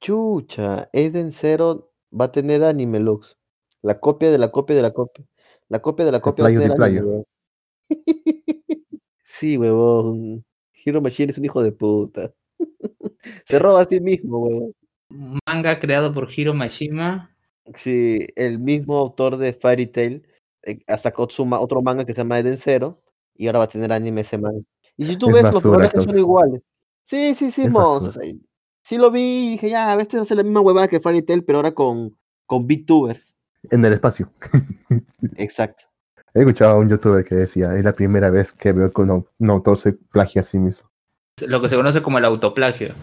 Chucha, Eden Zero va a tener anime Lux. La copia de la copia de la copia. La copia de la copia va a playo de playo. weón. Sí, huevón. Hero Machine es un hijo de puta. Se roba a sí mismo, huevón. Manga creado por Hiro Mashima. Sí, el mismo autor de Fairy Tail eh, sacó otro manga que se llama Eden Zero y ahora va a tener anime ese manga. Y si tú Es ves, los basura, personajes son causa. iguales. Sí, sí, sí, o sea, sí lo vi y dije, ya, este a ser la misma huevada que Fairy Tail, pero ahora con, con VTubers. En el espacio. Exacto. He escuchado a un youtuber que decía, es la primera vez que veo que un autor se plagia a sí mismo. Lo que se conoce como el autoplagio.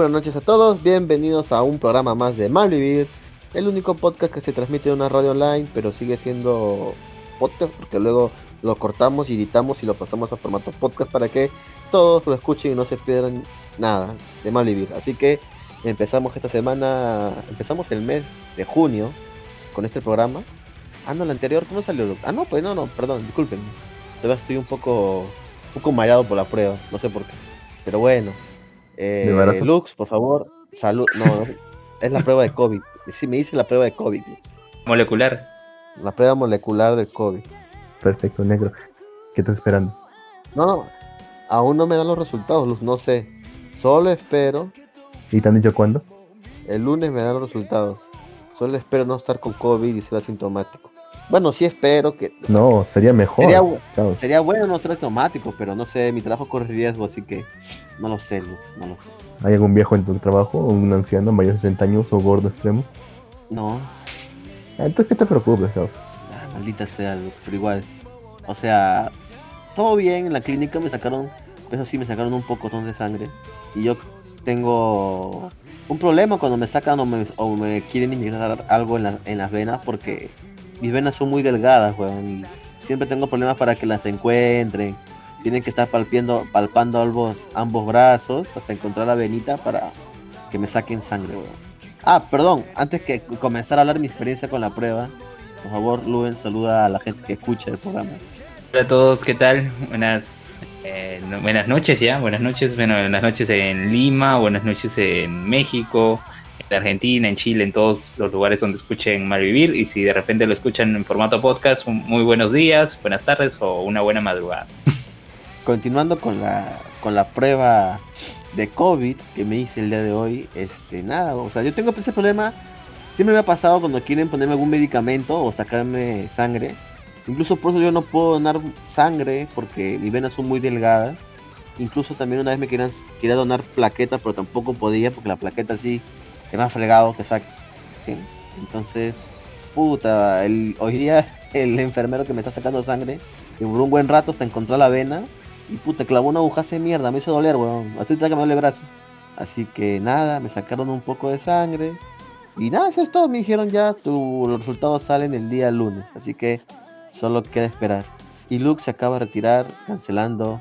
Buenas noches a todos, bienvenidos a un programa más de Malvivir, el único podcast que se transmite en una radio online, pero sigue siendo podcast porque luego lo cortamos y editamos y lo pasamos a formato podcast para que todos lo escuchen y no se pierdan nada de Malvivir. Así que empezamos esta semana, empezamos el mes de junio con este programa. Ah, no, el anterior, ¿cómo salió? Ah, no, pues no, no, perdón, disculpen. Todavía estoy un poco, un poco mareado por la prueba, no sé por qué. Pero bueno. Eh? Lux, por favor, salud. No, no, es la prueba de COVID. Sí, me dice la prueba de COVID. Molecular. La prueba molecular del COVID. Perfecto, negro. ¿Qué estás esperando? No, no, aún no me dan los resultados, Lux, no sé. Solo espero, ¿Y te han dicho cuándo? el lunes me dan los resultados. Solo espero no estar con COVID y ser asintomático. Bueno, sí espero que... No, sería mejor. Sería Caos. Sería bueno asintomático, pero no sé, mi trabajo corre riesgo, así que no lo sé, Lux, no lo sé. ¿Hay algún viejo en tu trabajo? ¿O un anciano mayor de 60 años o gordo extremo? No, Ah, Entonces, ¿qué te preocupes, Caos? Ah, maldita sea, Lux, pero igual. O sea, todo bien, en la clínica me sacaron, eso sí, me sacaron un pocotón de sangre. Y yo tengo un problema cuando me sacan o me, o me quieren inyectar algo en, la- en las venas porque mis venas son muy delgadas, weón. Y siempre tengo problemas para que las encuentren. Tienen que estar palpiendo, palpando ambos, ambos brazos hasta encontrar la venita para que me saquen sangre, weón. Ah, perdón, antes que comenzar a hablar mi experiencia con la prueba, por favor, Luen, saluda a la gente que escucha el programa. Hola a todos, ¿qué tal? Buenas, eh, buenas noches ya, buenas noches, bueno, buenas noches en Lima, buenas noches en México, en Argentina, en Chile, en todos los lugares donde escuchen Malvivir y si de repente lo escuchan en formato podcast, un- muy buenos días, buenas tardes o una buena madrugada. Continuando con la, con la prueba de COVID que me hice el día de hoy, este, nada, o sea, yo tengo ese problema, siempre me ha pasado cuando quieren ponerme algún medicamento o sacarme sangre, incluso por eso yo no puedo donar sangre porque mis venas son muy delgadas, incluso también una vez me querían, quería donar plaquetas, pero tampoco podía porque la plaqueta sí es más fregado que saque, entonces, puta, el, hoy día el enfermero que me está sacando sangre, y por un buen rato hasta encontrar la vena, y puta, clavó una aguja de mierda, me hizo doler, weón. Así que me duele el brazo. Así que nada, me sacaron un poco de sangre. Y nada, eso es todo. Me dijeron ya, tu, los resultados salen el día lunes. Así que solo queda esperar. Y Luke se acaba de retirar, cancelando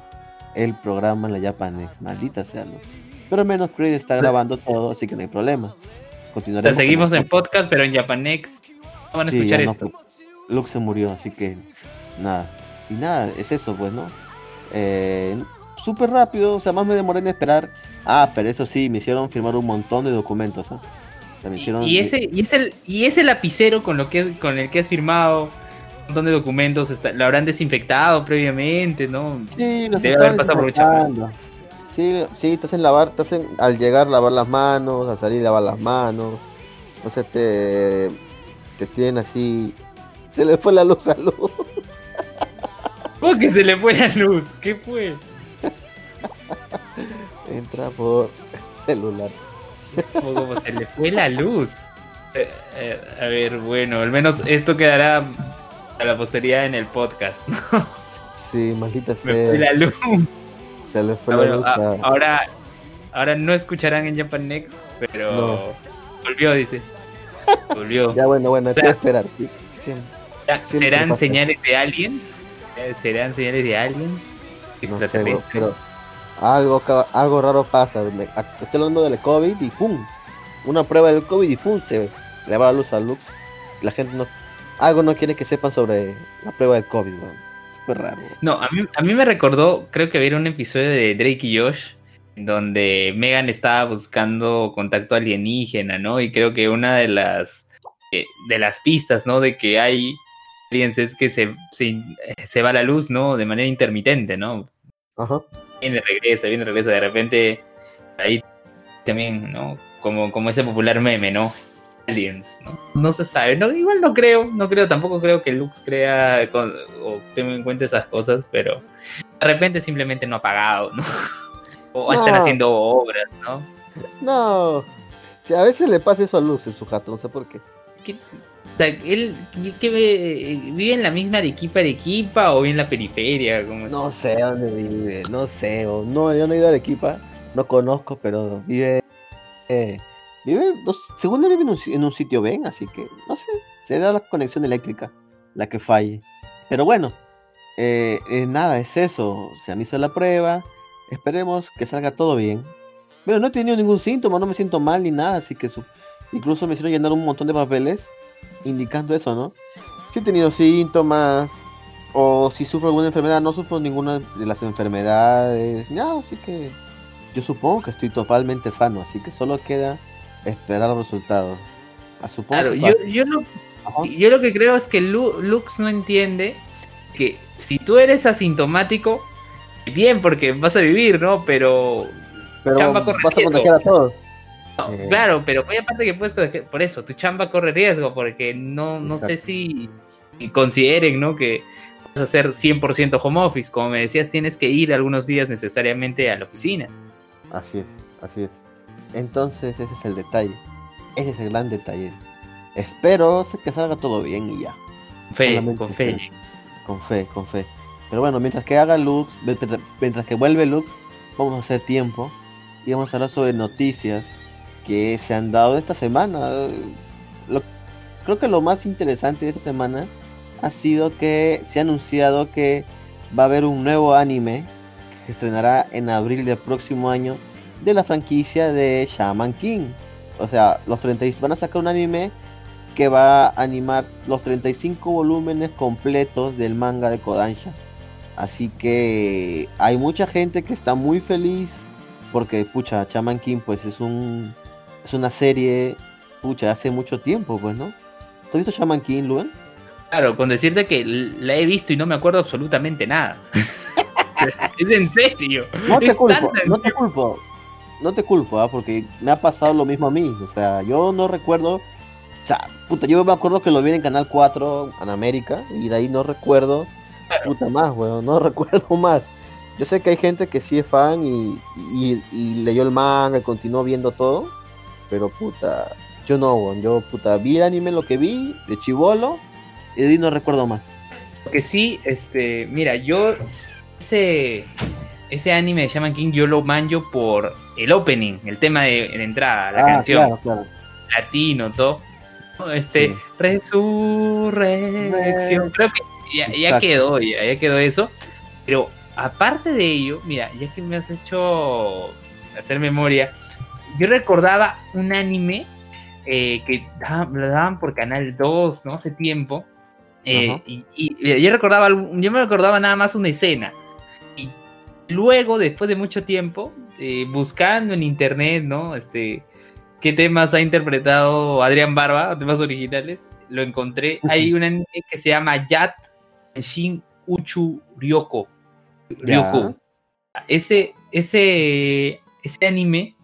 el programa en la Japanex. Maldita sea Luke. Pero al menos Creed está grabando todo, así que no hay problema. O Continuaremos. sea, seguimos en podcast, pero en Japanex no van a Sí, escuchar no esto. Luke se murió, así que nada. Y nada, es eso, pues, ¿no? Eh, Súper rápido, o sea, más me demoré en esperar. Ah, pero eso sí, me hicieron firmar un montón de documentos, ¿ah? O sea, me Y, hicieron- y ese, y, ese, y ese lapicero con, lo que, con el que has firmado un montón de documentos, está- lo habrán desinfectado previamente, ¿no? Sí, los Debe haber pasado por. Sí, sí, te hacen lavar, te hacen al llegar lavar las manos, al salir lavar las manos. O sea, te, te tienen así. Se le fue la luz a luz. ¿Cómo que se le fue la luz? ¿Qué fue? Entra por celular. ¿Cómo se le fue la luz? Eh, eh, a ver, bueno, al menos esto quedará a la posteridad en el podcast, ¿no? sí, maldita Me fue sea. la luz. Se le fue Ah, la bueno, luz ah, a- ahora, ahora no escucharán en Japan Next, pero No. volvió, dice. Volvió. Ya bueno, bueno, hay que esperar. Siempre ¿Serán pasa. señales de aliens? Eh, ¿Serán señales de aliens? No sé, pero algo, algo raro pasa. Estoy hablando del COVID y ¡pum! Una prueba del COVID y ¡pum! Se le va la luz a Lux. La gente no... Algo no quiere que sepan sobre la prueba del COVID. Súper raro. No, a mí, a mí me recordó, creo que había un episodio de Drake y Josh, donde Megan estaba buscando contacto alienígena, ¿no? Y creo que una de las, eh, de las pistas, ¿no? De que hay aliens es que se, se, se va la luz, ¿no? De manera intermitente, ¿no? Ajá. Viene, regresa, viene, regresa, de repente ahí también, ¿no? Como, como ese popular meme, ¿no? Aliens, ¿no? No se sabe, no, igual no creo, no creo, tampoco creo que Lux crea con- o tenga en cuenta esas cosas, pero de repente simplemente no ha pagado, ¿no? O están haciendo obras, ¿no? No. Si a veces le pasa eso a Lux en su jato, no sé por qué. ¿Qué- o sea, él ¿qué- qué ve? vive en la misma Arequipa, Arequipa o vive en la periferia, como No sé dónde vive, no sé. o- No, yo no he ido a Arequipa, no conozco, pero vive. eh, según él vive en un, sitio bien, así que no sé. Será la conexión eléctrica la que falle. Pero bueno, eh, eh, nada, es eso. Se han hizo la prueba. Esperemos que salga todo bien. Pero no he tenido ningún síntoma, no me siento mal ni nada, así que su- incluso me hicieron llenar un montón de papeles indicando eso, ¿no? Si he tenido síntomas, o si sufro alguna enfermedad, no sufro ninguna de las enfermedades, no, así que yo supongo que estoy totalmente sano, así que solo queda esperar los resultados. Ah, supongo Claro, yo, yo, lo, yo lo que creo es que Lu- Lux no entiende que si tú eres asintomático, bien, porque vas a vivir, ¿no? Pero, pero chamba corre vas a contagiar a todos. no, claro, pero muy aparte que puedes contagiar- por eso, tu chamba corre riesgo, porque no, no sé Exacto. si consideren, ¿no? Que vas a hacer 100% home office, como me decías, tienes que ir algunos días necesariamente a la oficina. Así es, así es. Entonces ese es el detalle, ese es el gran detalle. Espero que salga todo bien y ya. Fe, Solamente con fe. Con fe, con fe. Pero bueno, mientras que haga Lux, mientras- mientras que vuelve Lux, vamos a hacer tiempo y vamos a hablar sobre noticias que se han dado esta semana. Lo- creo que lo más interesante de esta semana ha sido que se ha anunciado que va a haber un nuevo anime que se estrenará en abril del próximo año de la franquicia de Shaman King. O sea, los 30 y- van a sacar un anime que va a animar los 35 volúmenes completos del manga de Kodansha. Así que hay mucha gente que está muy feliz porque, pucha, Shaman King pues es un es una serie, pucha, hace mucho tiempo, pues, ¿no? ¿Tú has visto Shaman King, Luan? Claro, con decirte que la he visto y no me acuerdo absolutamente nada. es en serio. No te Es culpo, no te culpo. No te culpo, ¿ah? porque me ha pasado lo mismo a mí. O sea, yo no recuerdo. O sea, puta, yo me acuerdo que lo vi en Canal 4 en América y de ahí no recuerdo. Puta más, weón, no recuerdo más. Yo sé que hay gente que sí es fan y, y, y leyó el manga y continuó viendo todo. Pero puta, yo no, weón. Yo, puta, vi el anime lo que vi de chivolo y de ahí no recuerdo más. Que sí, este, mira, yo ese ese anime de Shaman King yo lo manjo por el opening, el tema de, de entrada, la Ah, canción, claro, claro. latino, todo. Este, Sí. resurrección. Creo que ya, quedó, ya, ya quedó eso. Pero aparte de ello, mira, ya que me has hecho hacer memoria, yo recordaba un anime eh, que daban, lo daban por Canal 2, ¿no? Hace tiempo. Eh, y, y yo recordaba, yo me recordaba nada más una escena. Luego, después de mucho tiempo, eh, buscando en internet, ¿no? Este, qué temas ha interpretado Adrián Barba, temas originales, lo encontré. Hay un anime que se llama Yat Shin Uchu Ryoko. Ya. Ryoko. Ese, ese, ese anime,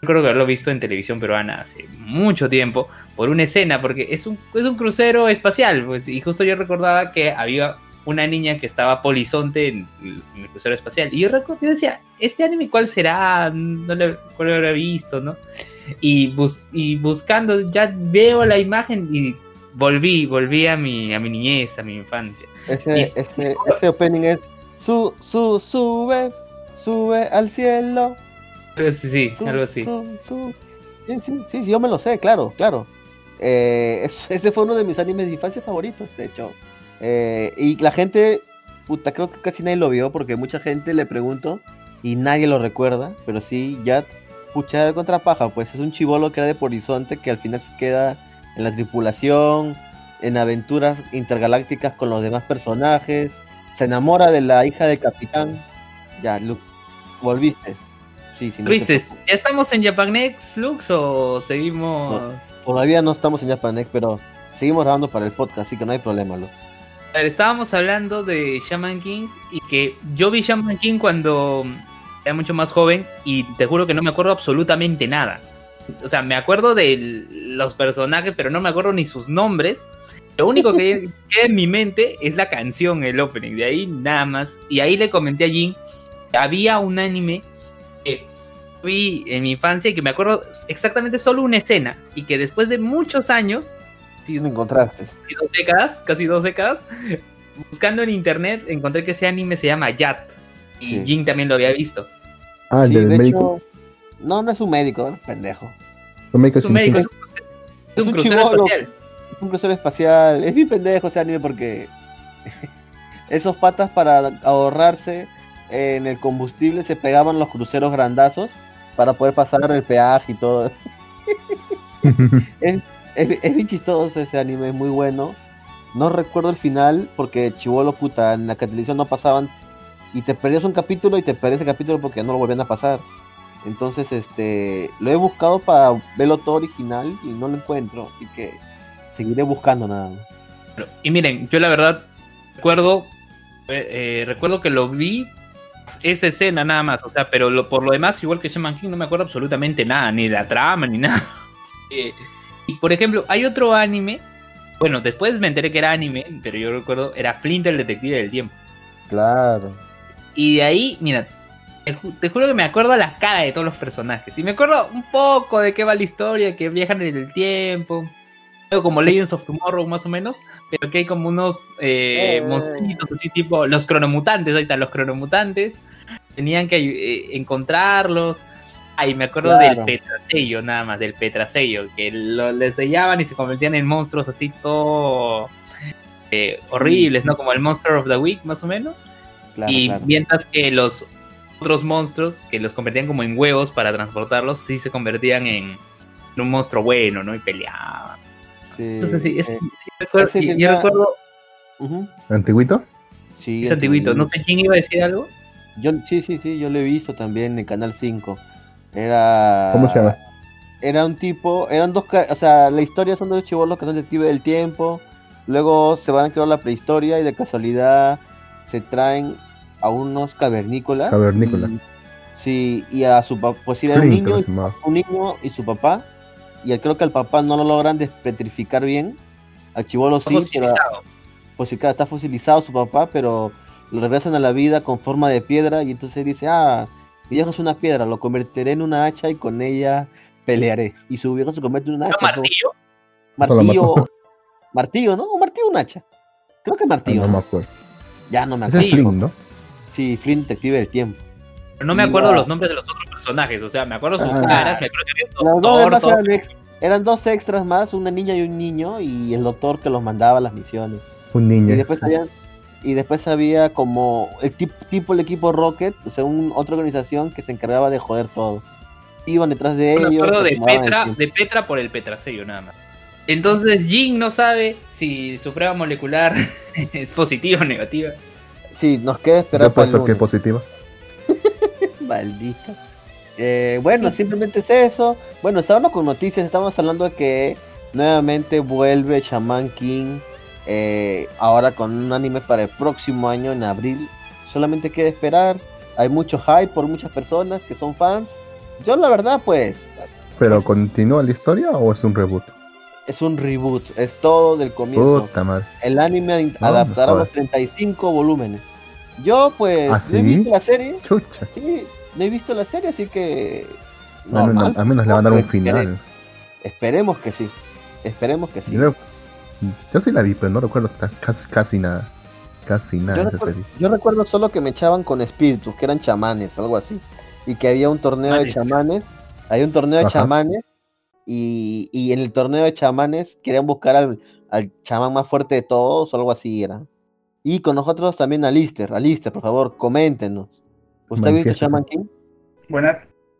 creo que haberlo visto en televisión peruana hace mucho tiempo, por una escena, porque es un, es un crucero espacial, pues, y justo yo recordaba que había una niña que estaba polizonte en, en el crucero espacial. Y yo recuerdo, yo decía, ¿este anime cuál será? No lo, cuál lo habrá visto, ¿no? Y, bus- y buscando, ya veo la imagen y volví, volví a mi, a mi niñez, a mi infancia. Ese, Y- ese, ese opening es Su, su, sube, sube al cielo. Eh, Sí, sí, su, algo así. su, su. Sí, sí, sí, yo me lo sé, claro, claro. Eh, es- ese fue uno de mis animes de infancia favoritos, de hecho. Eh, y la gente, puta, creo que casi nadie lo vio porque mucha gente le pregunto y nadie lo recuerda, pero sí, ya, pucha, contra paja, pues es un chivolo que era de Horizonte que al final se queda en la tripulación, en aventuras intergalácticas con los demás personajes, se enamora de la hija del capitán. Ya, Luke, volviste. Sí, sí, no. ¿Ya estamos en Japanex, Lux, o seguimos...? Todavía no estamos en Japanex, pero seguimos grabando para el podcast, así que no hay problema, Luke. A ver, estábamos hablando de Shaman King y que yo vi Shaman King cuando era mucho más joven y te juro que no me acuerdo absolutamente nada. O sea, me acuerdo de los personajes, pero no me acuerdo ni sus nombres. Lo único que queda en mi mente es la canción, el opening. De ahí nada más. Y ahí le comenté a Jin que había un anime que vi en mi infancia y que me acuerdo exactamente solo una escena. Y que después de muchos años, Sí, lo encontraste. casi dos décadas, casi dos décadas, buscando en internet encontré que ese anime se llama Yat. Y Sí. Jin también lo había visto. Ah, el Sí, del de médico. hecho, no, no es un médico, es pendejo. El médico Es un médico, es un, cruce- es Es un un crucero espacial. Es un crucero espacial. Es bien pendejo ese anime porque esos patas para ahorrarse en el combustible se pegaban los cruceros grandazos para poder pasar el peaje y todo. Es, es bien chistoso ese anime, es muy bueno. No recuerdo el final porque chivolo puta, en la televisión no pasaban y te perdías un capítulo y te perdías el capítulo porque no lo volvían a pasar. Entonces, este, lo he buscado para verlo todo original y no lo encuentro, así que seguiré buscando nada más. Y miren, yo la verdad recuerdo, eh, eh, recuerdo que lo vi esa escena nada más, o sea, pero lo, por lo demás, igual que Shaman King, no me acuerdo absolutamente nada, ni de la trama, ni nada. Eh, y por ejemplo, hay otro anime, bueno, después me enteré que era anime, pero yo recuerdo, era Flint el Detective del Tiempo. Claro. Y de ahí, mira, te, ju- te juro que me acuerdo la cara de todos los personajes. Y me acuerdo un poco de qué va la historia, que viajan en el tiempo. Como Legends of Tomorrow, más o menos. Pero que hay como unos eh, Eh. monstruitos así, tipo los cronomutantes. Ahí están los cronomutantes. Tenían que eh, encontrarlos. Ay, me acuerdo Claro. del petrasello, nada más, del petrasello. Que lo, le sellaban y se convertían en monstruos así, todo. eh, horribles, ¿no? Como el Monster of the Week, más o menos. Claro, y claro. mientras que los otros monstruos, que los convertían como en huevos para transportarlos, sí se convertían en, en un monstruo bueno, ¿no? Y peleaban. Sí, Entonces sí, es, eh, sí recuerdo, yo tenía- recuerdo, ¿Antiguito? sí, es antiguito. No sé quién iba a decir algo. Yo, sí, sí, sí, yo lo he visto también en Canal 5. Era. ¿Cómo se llama? Era un tipo, eran dos, ca- o sea, la historia son dos chivolos que son detectives del tiempo. Luego se van a crear la prehistoria y de casualidad se traen a unos cavernícolas. Cavernícola. y- sí, y a su papá, pues sí, era un niño, un niño y su papá. Y creo que al papá no lo logran despetrificar bien. Al chivolo sí, pero Fosilizado. pues sí, claro, está fosilizado su papá, pero lo regresan a la vida con forma de piedra y entonces dice, ah, mi viejo es una piedra, lo convertiré en una hacha y con ella pelearé. Y su viejo se convierte en una ¿No hacha. martillo? Solo Martillo. Martillo, ¿no? ¿O martillo o un hacha? Creo que martillo. no me acuerdo. Ya no me Ese es acuerdo. Flynn, ¿no? Sí, Flynn, detective del tiempo. Pero no me acuerdo los nombres de los otros personajes. O sea, me acuerdo sus Ah. caras. Me acuerdo que había Los un dos doctor, todo. eran, ex- eran dos extras más, una niña y un niño, y el doctor que los mandaba a las misiones. Un Y niño. después había, y después había como el tip- tipo el equipo Rocket, o sea, un, otra organización que se encargaba de joder todo. Iban detrás de Me ellos. acuerdo se de Petra, de Petra por el petrasello, nada más. Entonces Jin no sabe si su prueba molecular es positiva o negativa. Sí, nos queda Yo esperar he para el puesto que lunes. positiva. Maldita. Eh, bueno, simplemente es eso. Bueno, estábamos con noticias, estábamos hablando de que nuevamente vuelve Shaman King. Eh, ahora con un anime para el próximo año en abril. Solamente queda esperar. Hay mucho hype por muchas personas que son fans. Yo la verdad pues ¿Pero continúa la historia o es un reboot? es un reboot, es todo del comienzo. Puta madre. El anime No, adaptará los jodas. 35 volúmenes. Yo pues ¿Ah, no he sí? visto la serie. Chucha. Sí, no he visto la serie, así que Al menos, normal. al menos le van a dar un Espere- final. Esperemos que sí. Esperemos que sí. Yo, yo sí la vi, pero no recuerdo casi, casi nada. Casi nada Yo de esa recuerdo, serie. yo recuerdo solo que me echaban con espíritus, que eran chamanes, algo así. Y que había un torneo de Chamanes. Hay un torneo de Ajá. chamanes. Y, y en el torneo de chamanes querían buscar al, al chamán más fuerte de todos, o algo así era. Y con nosotros también a Lister. A Lister, por favor, coméntenos. ¿Usted ha visto. Shaman King? Buenas,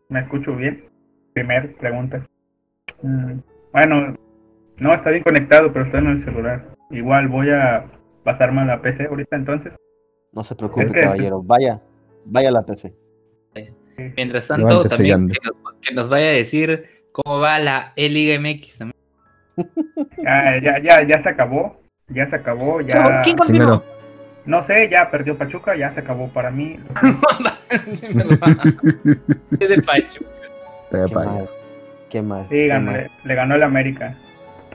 ¿me escucho bien? Primer pregunta. Mm, Bueno, no está bien conectado, pero está en el celular. Igual voy a pasarme a la PC ahorita entonces. No se preocupe, Es que- caballero. Vaya, vaya a la PC. Mientras tanto, también que nos, que nos vaya a decir cómo va la E-Liga MX también. Ah, ya, ya, ya se acabó. Ya se acabó, ya. ¿Quién confirmó? No sé, ya perdió Pachuca, ya se acabó para mí. Es de Pacho. Te Qué mal. Qué mal. Sí, qué ganó- mal. le, le ganó el América.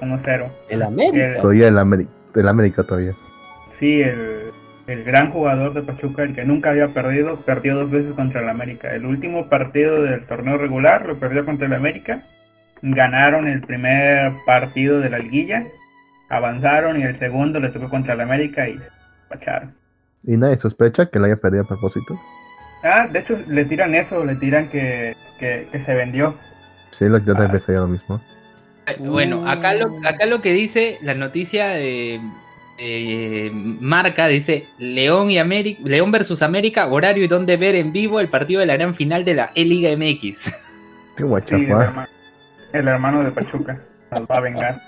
1-0. El América. Eh, Todavía el, Ameri- el América todavía. Sí, el, el gran jugador de Pachuca, el que nunca había perdido, perdió dos veces contra el América. El último partido del torneo regular lo perdió contra el América. Ganaron el primer partido de la liguilla, avanzaron y el segundo le tocó contra el América y se pacharon. Y nadie sospecha que la haya perdido a propósito. Ah, de hecho le tiran eso, le tiran que, que, que se vendió. Sí, lo, yo Ah. también pensaría lo mismo. Bueno, acá lo, acá lo que dice la noticia de eh, Marca dice León y América, León versus América, horario y dónde ver en vivo el partido de la gran final de la E-Liga MX. Qué Sí, el, hermano, el hermano de Pachuca nos va a vengar.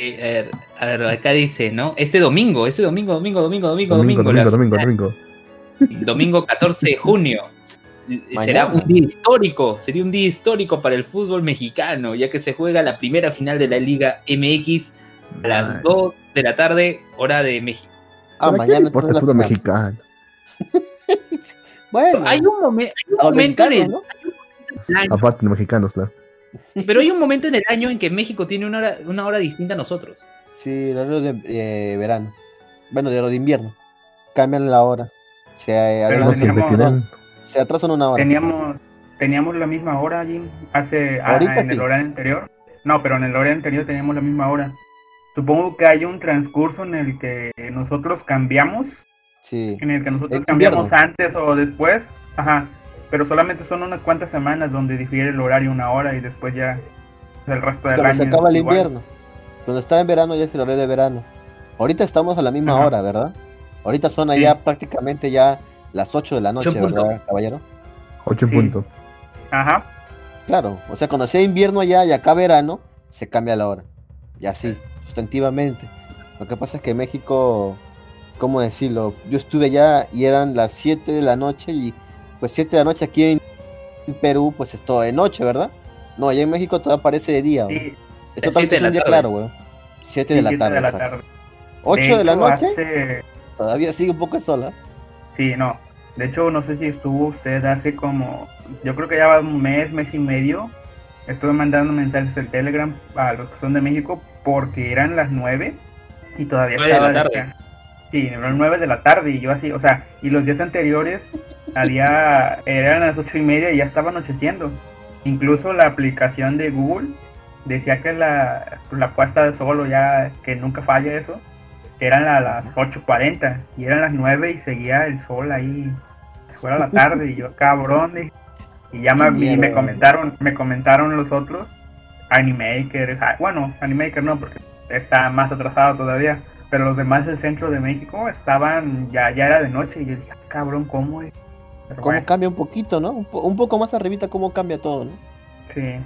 Eh, a, ver, a ver, acá dice, ¿no? Este domingo, este domingo, domingo, domingo, domingo, Domingo, domingo, domingo, la domingo, domingo. domingo 14 de junio. Será Mañana. un día histórico, sería un día histórico para el fútbol mexicano, ya que se juega la primera final de la Liga MX a las Ay, 2 de la tarde, hora de México. Ah, ¿para qué mañana importa el fútbol mexicano? Bueno, Hay un, momen- hay un a los momento en el, año, Aparte de mexicanos, claro. pero hay un momento en el año en que México tiene una hora, una hora distinta a nosotros. Sí, el horario de eh, verano. Bueno, de lo de invierno. Cambian la hora. Se, eh, Pero No adelantan-. Se atrasan una hora. Teníamos, teníamos la misma hora, Jim, hace ah, Ahorita en el sí. horario anterior. No, pero en el horario anterior teníamos la misma hora. Supongo que hay un transcurso en el que nosotros cambiamos, Sí. en el que nosotros cambiamos invierno. antes o después. Ajá. Pero solamente son unas cuantas semanas donde difiere el horario una hora y después ya el resto Es del año. se acaba el igual. invierno. Cuando está en verano ya es el horario de verano. Ahorita estamos a la misma Ajá. hora, ¿verdad? Ahorita son Sí. allá prácticamente ya las 8 de la noche, en. ¿verdad, caballero? Ocho en Sí. punto. Ajá. Claro, o sea, cuando sea invierno allá y acá verano, se cambia la hora. Y así, sustantivamente. Lo que pasa es que México, ¿cómo decirlo? Yo estuve allá y eran las 7 de la noche y pues 7 de la noche aquí en Perú, pues es todo de noche, ¿verdad? No, allá en México todo parece de día. Sí, Es de la un día tarde. claro, güey. 7 de sí, la siete tarde. de la tarde. 8 de, la hecho, noche, hace- todavía sigue un poco de sol, ¿ah? Sí, no. De hecho, no sé si estuvo usted hace como, yo creo que ya va un mes, mes y medio. Estuve mandando mensajes en Telegram a los que son de México porque eran las 9 y todavía Nueve de la estaba tarde. Sí, eran 9 de la tarde y yo así, o sea, y los días anteriores había, eran las ocho y media y ya estaba anocheciendo. Incluso la aplicación de Google decía que la, la puesta de sol o ya que nunca falla eso, eran a las 8.40 y eran las 9 y seguía el sol ahí, fuera la tarde y yo cabrón, dije, y ya me, y me comentaron, me comentaron los otros, Animaker, ah, bueno, Animaker no, porque está más atrasado todavía, pero los demás del centro de México estaban, ya, ya era de noche y yo dije, "Ah, cabrón, ¿cómo es? Pero Cómo bueno, cambia un poquito, ¿no? Un, po- un poco más arribita cómo cambia todo, ¿no? sí,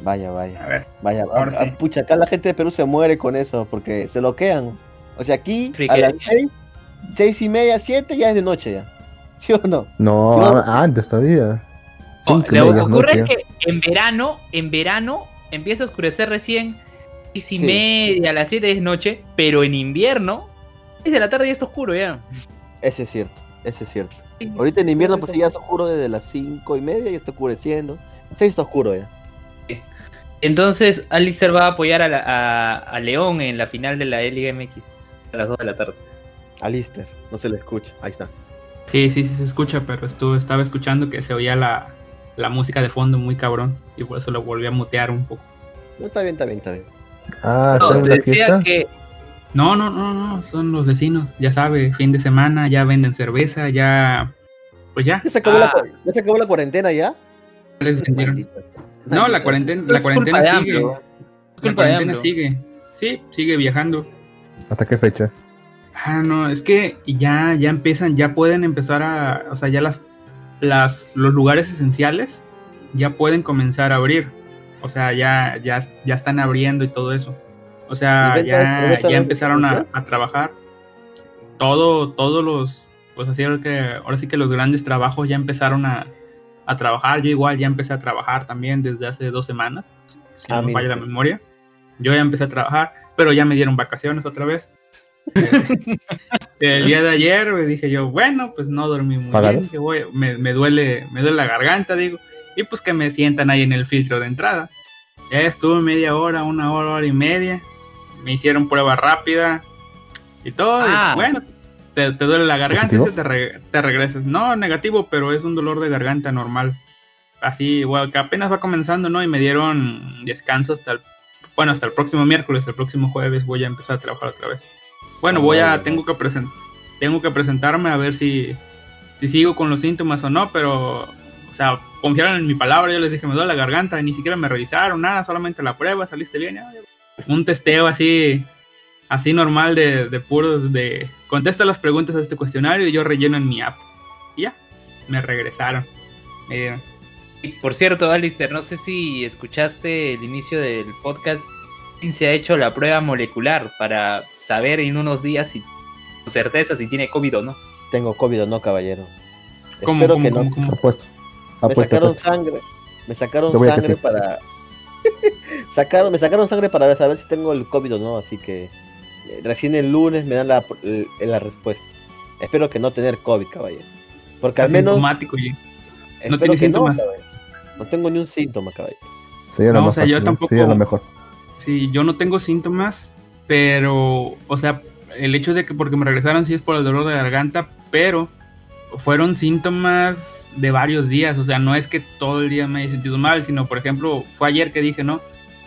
Vaya, vaya. a ver, Vaya, a- a- sí. pucha, acá la gente de Perú se muere con eso porque se bloquean. O sea, aquí a las seis, seis y media, siete ya es de noche ya. ¿Sí o no? No, antes todavía. Oh, lo que ocurre es que en verano, en verano empieza a oscurecer recién seis y Sí. media, a las 7 es noche, pero en invierno es de la tarde y está oscuro ya. Ese es cierto, ese es cierto. Ahorita en invierno pues ya es oscuro desde las cinco y media y está oscureciendo. Seis está oscuro ya. Entonces, Alistair va a apoyar a, la- a- a León en la final de la Liga MX a las 2 de la tarde. Alister, no se le escucha. Ahí está. Sí, sí, sí se escucha, pero estuve, estaba escuchando que se oía la, la música de fondo muy cabrón y por eso lo volví a mutear un poco. No, está bien, está bien, está bien. Ah, No, ¿está en te la decía fiesta? que No, no, no, no, son los vecinos, ya sabe, fin de semana, ya venden cerveza, ya, pues ya. ¿Ya se acabó, la, Ah. cu- ¿ya se acabó la cuarentena ya? les vendieron. Malditas. No, la cuarentena, la cuarentena sigue. La cuarentena sigue. Sí, sigue viajando. ¿Hasta qué fecha? Ah, no, es que ya, ya empiezan, ya pueden empezar a, o sea, ya las, las, los lugares esenciales ya pueden comenzar a abrir. O sea, ya, ya, ya están abriendo y todo eso. O sea, ¿Y venta de ya, ya empezaron a, a trabajar. Todo, todos los, pues así ahora que, ahora sí que los grandes trabajos ya empezaron a, a trabajar. Yo igual ya empecé a trabajar también desde hace dos semanas. Si Ah, no me falla la memoria. Yo ya empecé a trabajar, pero ya me dieron vacaciones otra vez. El día de ayer me dije yo, bueno, pues no dormí muy bien, me, me duele, me duele la garganta, digo, y pues que me sientan ahí en el filtro de entrada. Ya estuve media hora, una hora, hora y media, me hicieron prueba rápida y todo, y Ah. bueno, te, te duele la garganta y te, re- te regresas. No, negativo, pero es un dolor de garganta normal. Así, bueno, que apenas va comenzando, ¿no? Y me dieron descanso hasta el, bueno, hasta el próximo miércoles, el próximo jueves voy a empezar a trabajar otra vez. Bueno, Ah, voy a, bueno. tengo que tengo que presentarme a ver si, si sigo con los síntomas o no, pero, o sea, confiaron en mi palabra, yo les dije, me duele la garganta, y ni siquiera me revisaron, nada, solamente la prueba, saliste bien, un testeo así, así normal de, de puros, de, contesta las preguntas a este cuestionario y yo relleno en mi app, y ya, me regresaron, me dieron. Y Por cierto, Alistair, no sé si escuchaste el inicio del podcast. Se ha hecho la prueba molecular para saber en unos días si con certeza si tiene COVID o no. Tengo COVID o no, caballero. ¿Cómo, Espero cómo, que no. cómo, cómo? Apuesto. Me Apuesto, sacaron apuesto. sangre. Me sacaron sangre para. sacaron, me sacaron sangre para saber si tengo el COVID o no, así que eh, recién el lunes me dan la, el- la respuesta. Espero que no tener COVID, caballero. Porque al menos. Y- espero tiene síntomas. No. No tengo ni un síntoma, caballero. Lo No, o sea, yo tampoco- Sería lo mejor. Sí, yo no tengo síntomas, pero, o sea, el hecho de que porque me regresaron sí es por el dolor de garganta, pero fueron síntomas de varios días, o sea, no es que todo el día me he sentido mal, sino, por ejemplo, fue ayer que dije, no,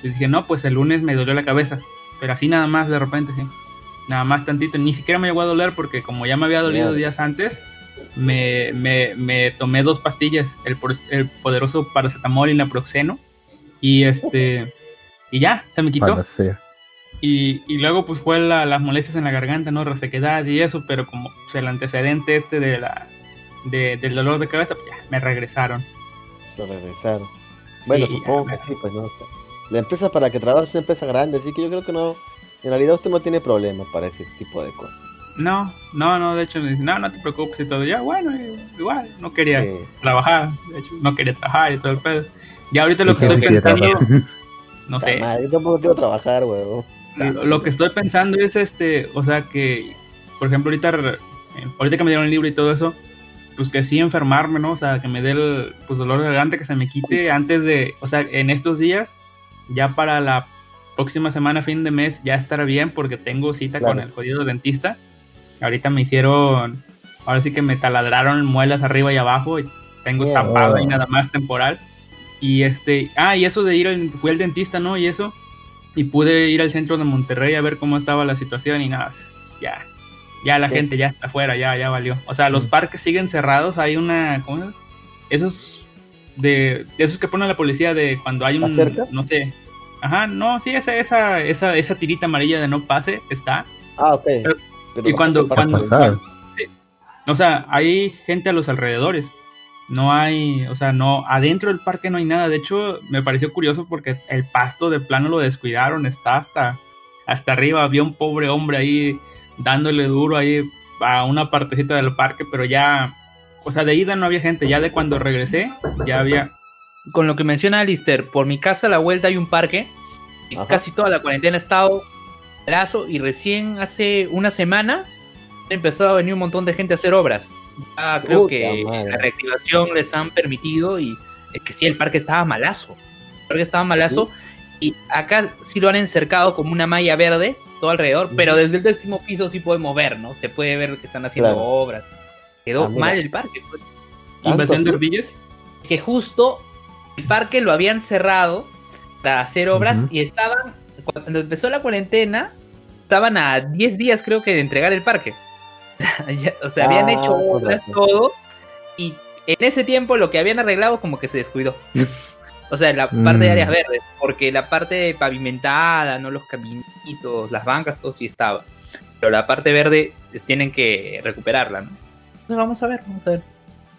les dije, no, pues el lunes me dolió la cabeza, pero así nada más de repente, sí, nada más tantito, ni siquiera me llegó a doler porque como ya me había dolido días antes, me, me, me tomé dos pastillas, el, por- el poderoso paracetamol y naproxeno, y este... Y ya, se me quitó. Y, y luego pues fue la- las molestias en la garganta, ¿no? Resequedad y eso, pero como pues, el antecedente este de la de- del dolor de cabeza, pues ya, me regresaron. Lo regresaron. Bueno, Sí, supongo ya, que sí, pues no. La empresa para que trabaje es una empresa grande, así que yo creo que no. En realidad usted no tiene problema para ese tipo de cosas. No, no, no, de hecho me dicen, no, no te preocupes y todo. Ya, bueno, eh, igual, no quería Sí. trabajar, de hecho, no quería trabajar y todo el pedo. Ya ahorita lo ¿Y que estoy pensando, no sé, madre, yo tampoco quiero trabajar, weón. lo, que estoy pensando es este, o sea que, por ejemplo, ahorita, eh, ahorita que me dieron el libro y todo eso, pues que sí enfermarme, ¿no? O sea, que me dé el pues, dolor de garganta, que se me quite antes de, o sea, en estos días, ya para la próxima semana, fin de mes, ya estar bien porque tengo cita con el jodido dentista. Ahorita me hicieron, ahora sí que me taladraron muelas arriba y abajo y tengo Mierda. tapado ahí nada más temporal. Y este, ah, y eso de ir al, fui al dentista, ¿no? Y eso, y pude ir al centro de Monterrey a ver cómo estaba la situación y nada, ya, ya la ¿Qué? gente ya está afuera, ya, ya valió. O sea, los Mm. parques siguen cerrados, hay una, ¿cómo es? Esos de, de esos que pone la policía de cuando hay un, ¿Está cerca? no sé, ajá, no, sí, esa, esa, esa, esa tirita amarilla de no pase está. Ah, ok. Pero- Pero y cuando, cuando, pasar. sí. o sea, hay gente a los alrededores. No hay, o sea, no, adentro del parque no hay nada. De hecho, me pareció curioso porque el pasto de plano lo descuidaron, está hasta, hasta arriba. Había un pobre hombre ahí dándole duro ahí a una partecita del parque, pero ya, o sea, de ida no había gente. Ya de cuando regresé, ya había. Con lo que menciona Alistair, por mi casa a la vuelta hay un parque. Y Ajá. casi toda la cuarentena ha estado lazo y recién hace una semana ha empezado a venir un montón de gente a hacer obras. Ya creo Puta que madre. la reactivación les han permitido y es que sí, el parque estaba malazo. El parque estaba malazo y acá sí lo han encercado como una malla verde todo alrededor, pero desde el décimo piso sí podemos ver, ¿no? Se puede ver que están haciendo Claro. obras. Quedó Ah, mal el parque. pues. ¿Tanto Invasión de ardillas. que justo el parque lo habían cerrado para hacer obras y estaban, cuando empezó la cuarentena, estaban a 10 días creo que de entregar el parque. O sea, habían Ah, hecho con obras, todo, y en ese tiempo lo que habían arreglado como que se descuidó. o sea, la parte de Mm. áreas verdes, porque la parte pavimentada, no los caminitos, las bancas, todo sí estaba. Pero la parte verde eh, tienen que recuperarla, ¿no? Entonces vamos a ver, vamos a ver.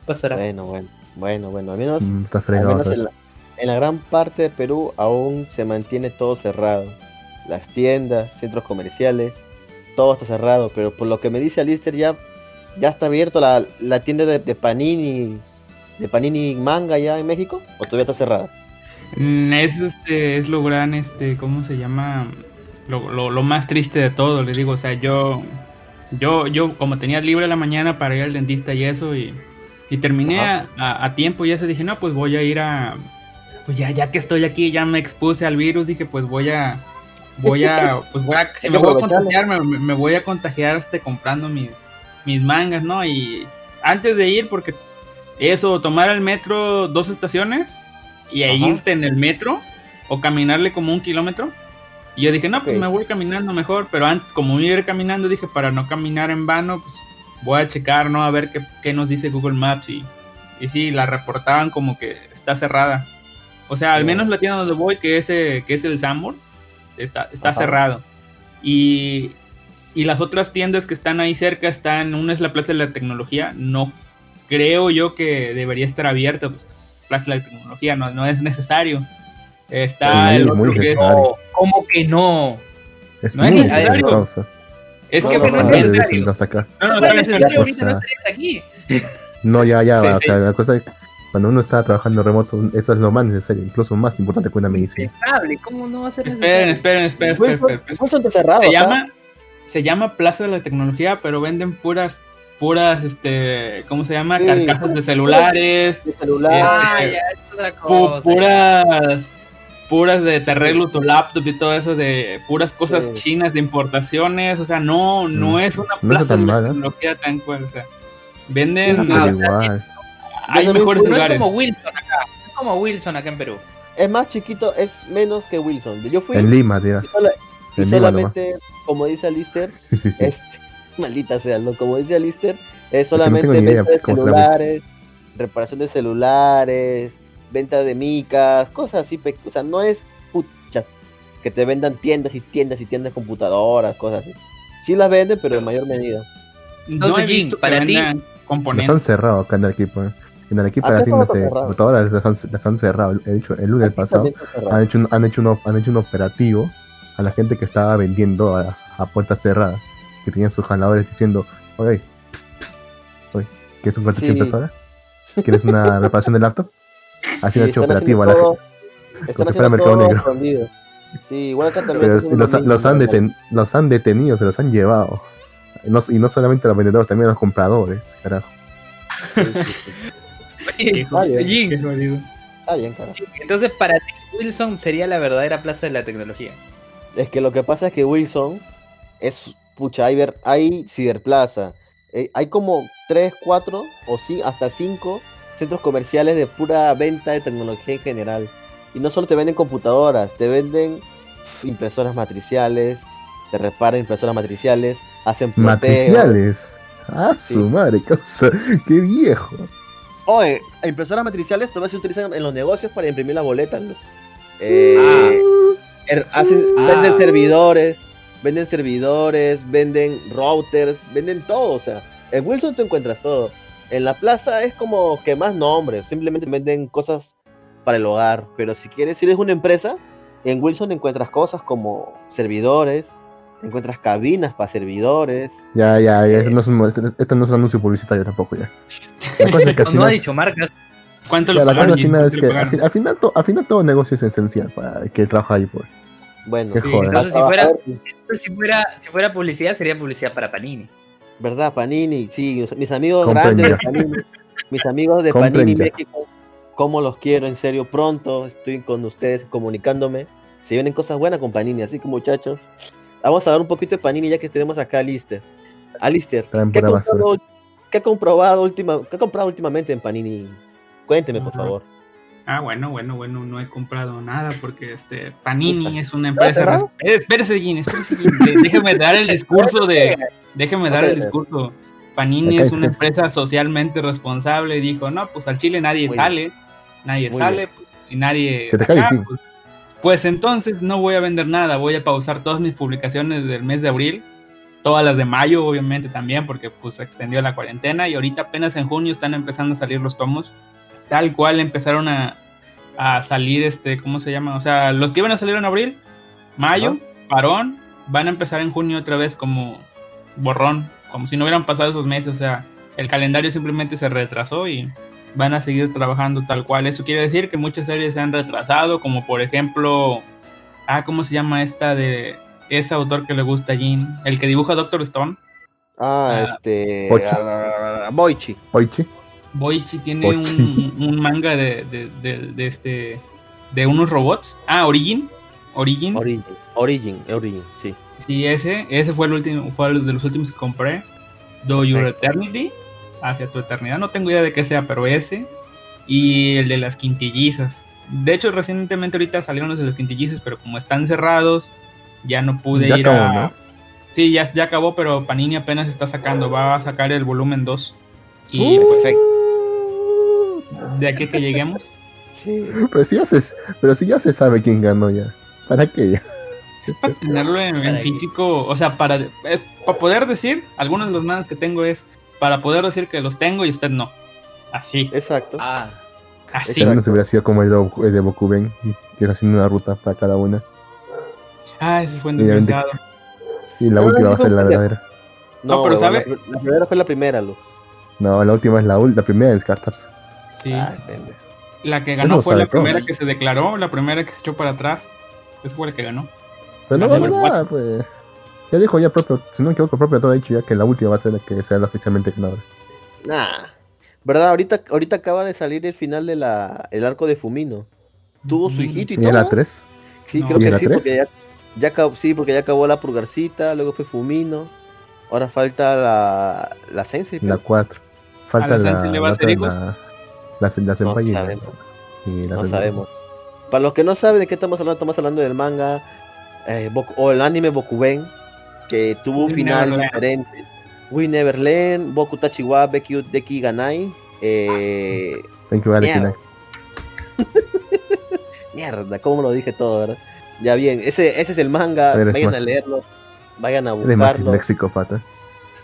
Pasará. Bueno, bueno, bueno, bueno, al menos, Mm, Está al fregado. menos en, la, en la gran parte de Perú aún se mantiene todo cerrado. Las tiendas, centros comerciales, todo está cerrado, pero por lo que me dice Alister ya, ya está abierto la, la tienda de, de Panini, de Panini Manga ya en México, o todavía está cerrada. Mm, Es, este, es lo gran, este, ¿cómo se llama? Lo, lo, lo más triste de todo, le digo, o sea, yo, yo, yo como tenía libre la mañana para ir al dentista y eso, y, y terminé a, a- a tiempo y eso, dije, no, pues voy a ir a, pues ya, ya que estoy aquí, ya me expuse al virus, dije, pues voy a, voy a, pues voy a, si me voy a contagiar, me, me voy a contagiar, este, comprando mis, mis mangas, ¿no? Y antes de ir, porque eso, tomar el metro dos estaciones y a Ajá. irte en el metro o caminarle como un kilómetro. Y yo dije, no, pues me voy caminando mejor, pero antes, como iba ir caminando, dije, para no caminar en vano, pues voy a checar, ¿no? A ver qué, qué nos dice Google Maps y, y sí, la reportaban como que está cerrada. O sea, al Sí. menos la tienda donde voy, que es, eh, que es el Sanborns, está, está Ajá. cerrado. Y, y las otras tiendas que están ahí cerca están, una es la Plaza de la Tecnología, no creo yo que debería estar abierta, pues, Plaza de la Tecnología, no, no es necesario. Está Sí, el otro que es. No, ¿Cómo que no? Es no es muy necesario. es No, que no, no, no, es no, necesario. decirlo hasta acá. No, no, No no es es necesario, necesario. ahorita no. No, ya, ya, Sí, va, o sí. sea, la cosa es que cuando uno está trabajando remoto, eso es lo más necesario, incluso más importante que una medicina. Impensable, ¿cómo no va a ser Esperen, esperen, esperen, esperen, esperen, esperen. Cerrado. Se llama, se llama Plaza de la Tecnología, pero venden puras, puras, este, ¿cómo se llama? Sí. Carcasas de celulares, El celular. Ah, Este, ya, es otra pu- cosa. puras, puras de te arreglo tu laptop y todo eso de puras cosas Sí. chinas de importaciones, o sea, no, no Mm. es una No plaza tan de la mal, ¿eh? tecnología tan cual, o sea, venden, Ah, igual. Hay Yo también mejores fui- No es como Wilson acá. No es como Wilson acá en Perú. Es más chiquito, es menos que Wilson. Yo fui En Lima, y, dirás. sola- y Lima solamente, como dice Alister, este, maldita sea, ¿no? como dice Alister, es no solamente idea venta de celulares, reparación de celulares, venta de micas, cosas así, pe- o sea, no es pucha, que te vendan tiendas y tiendas y tiendas de computadoras, cosas así. Sí las venden, pero en mayor medida. No Entonces, he visto que para ti- Las componentes. han cerrado acá en el equipo. ¿eh? En el equipo de Acá las tiendas cerrado. computadoras las han, las han cerrado. De hecho, el lunes pasado han hecho, un, han, hecho uno- han hecho un operativo a la gente que estaba vendiendo a, a puertas cerradas, que tenían sus jaladores diciendo, oye, oye, ¿quieres un cartucho Sí. impresora? ¿Quieres una reparación de laptop? Así han Sí, hecho están operativo a la todo- gente. Como si fuera mercado negro. escondido. Sí, igual acá también. Pero los, haciendo lo los han deten- los han detenido, se los han llevado. No- y no solamente los vendedores, también los compradores, carajo. Sí, Está bien. Está bien, cara. Entonces, para ti, Wilson sería la verdadera plaza de la tecnología. Es que lo que pasa es que Wilson es, pucha, hay, ver, hay Ciberplaza, eh, hay como 3, 4 o sí, hasta 5 centros comerciales de pura venta de tecnología en general. Y no solo te venden computadoras, te venden impresoras matriciales, te reparan impresoras matriciales, hacen ploteo. Matriciales. Ah, su Sí. madre, causa. Qué viejo. Oye, impresoras matriciales todavía se utilizan en los negocios para imprimir las boletas. ¿no? Eh, er- hacen- Ah. Venden servidores, venden servidores, venden routers, venden todo. O sea, en Wilson tú encuentras todo. En la plaza es como que más nombres, simplemente venden cosas para el hogar. Pero si quieres, si eres una empresa, en Wilson encuentras cosas como servidores, encuentras cabinas para servidores. Ya, ya, ya. Este no, es un, este, este no es un anuncio publicitario tampoco, ya. La cosa es que al No ha final, dicho marcas. ¿Cuánto ya, lo la cosa pagaron? al final es ¿Cuánto que le al, pagaron? fin- al final, to- al final todo negocio es esencial para el que trabaja ahí, pues. Bueno, Sí, entonces- si fuera- Entonces, si fuera, si fuera publicidad, sería publicidad para Panini. ¿Verdad? Panini, sí, mis amigos Compren grandes de. Panini, mis amigos de Compren Panini ya. México, cómo los quiero, en serio, pronto estoy con ustedes comunicándome. Se vienen cosas buenas con Panini, así que muchachos, vamos a hablar un poquito de Panini ya que tenemos acá a Lister. Alister, ¿qué ha, comprado, qué ha comprobado última, qué ha comprado últimamente en Panini? Cuénteme, por favor. Ah, bueno, bueno, bueno, no he comprado nada porque este Panini es una empresa. Eh, Espérese, Gin, Déjeme dar el discurso de. Déjeme dar el discurso. Panini es una es- empresa socialmente responsable. Dijo, no, pues al Chile nadie Muy sale, nadie Muy sale pues, y nadie. Que te acá, pues, pues entonces no voy a vender nada, voy a pausar todas mis publicaciones del mes de abril, todas las de mayo obviamente también porque pues se extendió la cuarentena y ahorita apenas en junio están empezando a salir los tomos, tal cual empezaron a, a salir este, ¿cómo se llama? O sea, los que iban a salir en abril, mayo, parón, van a empezar en junio otra vez como borrón, como si no hubieran pasado esos meses, o sea, el calendario simplemente se retrasó y van a seguir trabajando tal cual. Eso quiere decir que muchas series se han retrasado, como por ejemplo, ah, ¿cómo se llama esta de ese autor que le gusta a Jin? El que dibuja Doctor Stone. Ah, Ah, este. Boichi. ah, Boichi. Oichi. Boichi tiene Boichi. un, un manga de, de, de- de este de unos robots. Ah, Origin. Origin. Origin. Origin, Origin, sí. Sí, ese, ese fue el último, fue de los últimos que compré. Do Your Perfecto. Eternity, hacia tu eternidad. No tengo idea de qué sea, pero ese. Y el de las quintillizas. De hecho, recientemente ahorita salieron los de las quintillizas, pero como están cerrados, ya no pude Ya ir acabó, a. ¿no? Sí, ya, ya acabó, pero Panini apenas está sacando. Va a sacar el volumen 2. Y Uh. Perfecto. de aquí a que lleguemos. Sí. Pero si ya se, pero si ya se sabe quién ganó ya. ¿Para qué ya? Es para tenerlo en, físico, o sea, para, eh, para poder decir, algunos de los mangas que tengo es para poder decir que los tengo y usted no. Así, Exacto. Ah, así. Al menos hubiera sido como el de, el de Bokuben, que es haciendo una ruta para cada una. Ah, ese fue inventado. Y la No, última no, va a ser la un verdadera. No, pero ¿sabe? La, pr- la primera fue la primera, Lu. No, la última es la, la primera en descartarse. Sí. Ay, pendejo. la que ganó fue la primera que se declaró, la primera que se echó para atrás. Esa fue la que ganó. Pero no La ganó número nada, pues. Ya dijo ya propio, si no me equivoco, propio todo ha dicho ya que la última va a ser la que sea la oficialmente ganadora. Nah. ¿Verdad? Ahorita, ahorita acaba de salir el final de la, el arco de Fumino. Tuvo su hijito y ¿Y todo. es la 3? Sí, No. creo ¿Y que la sí, tres? porque ya, ya acabó, sí, porque ya acabó la purgarcita, luego fue Fumino. Ahora falta la, la Sensei. La pero 4. Falta ¿A la la, Sensei le va a la hacer otra, hijos? la, la, la senpai y la- sabemos. y la No senpai. sabemos. Para los que no saben de qué estamos hablando, estamos hablando del manga eh, o el anime Bokuben, que tuvo un final diferente. We Never Learn, Boku Tachiwa, Becky Deki Ganai. Eh, Mierda. mierda, cómo lo dije todo, ¿verdad? Ya bien, ese, ese es el manga, Eres vayan más- a leerlo, vayan a buscarlo. disléxico, pata.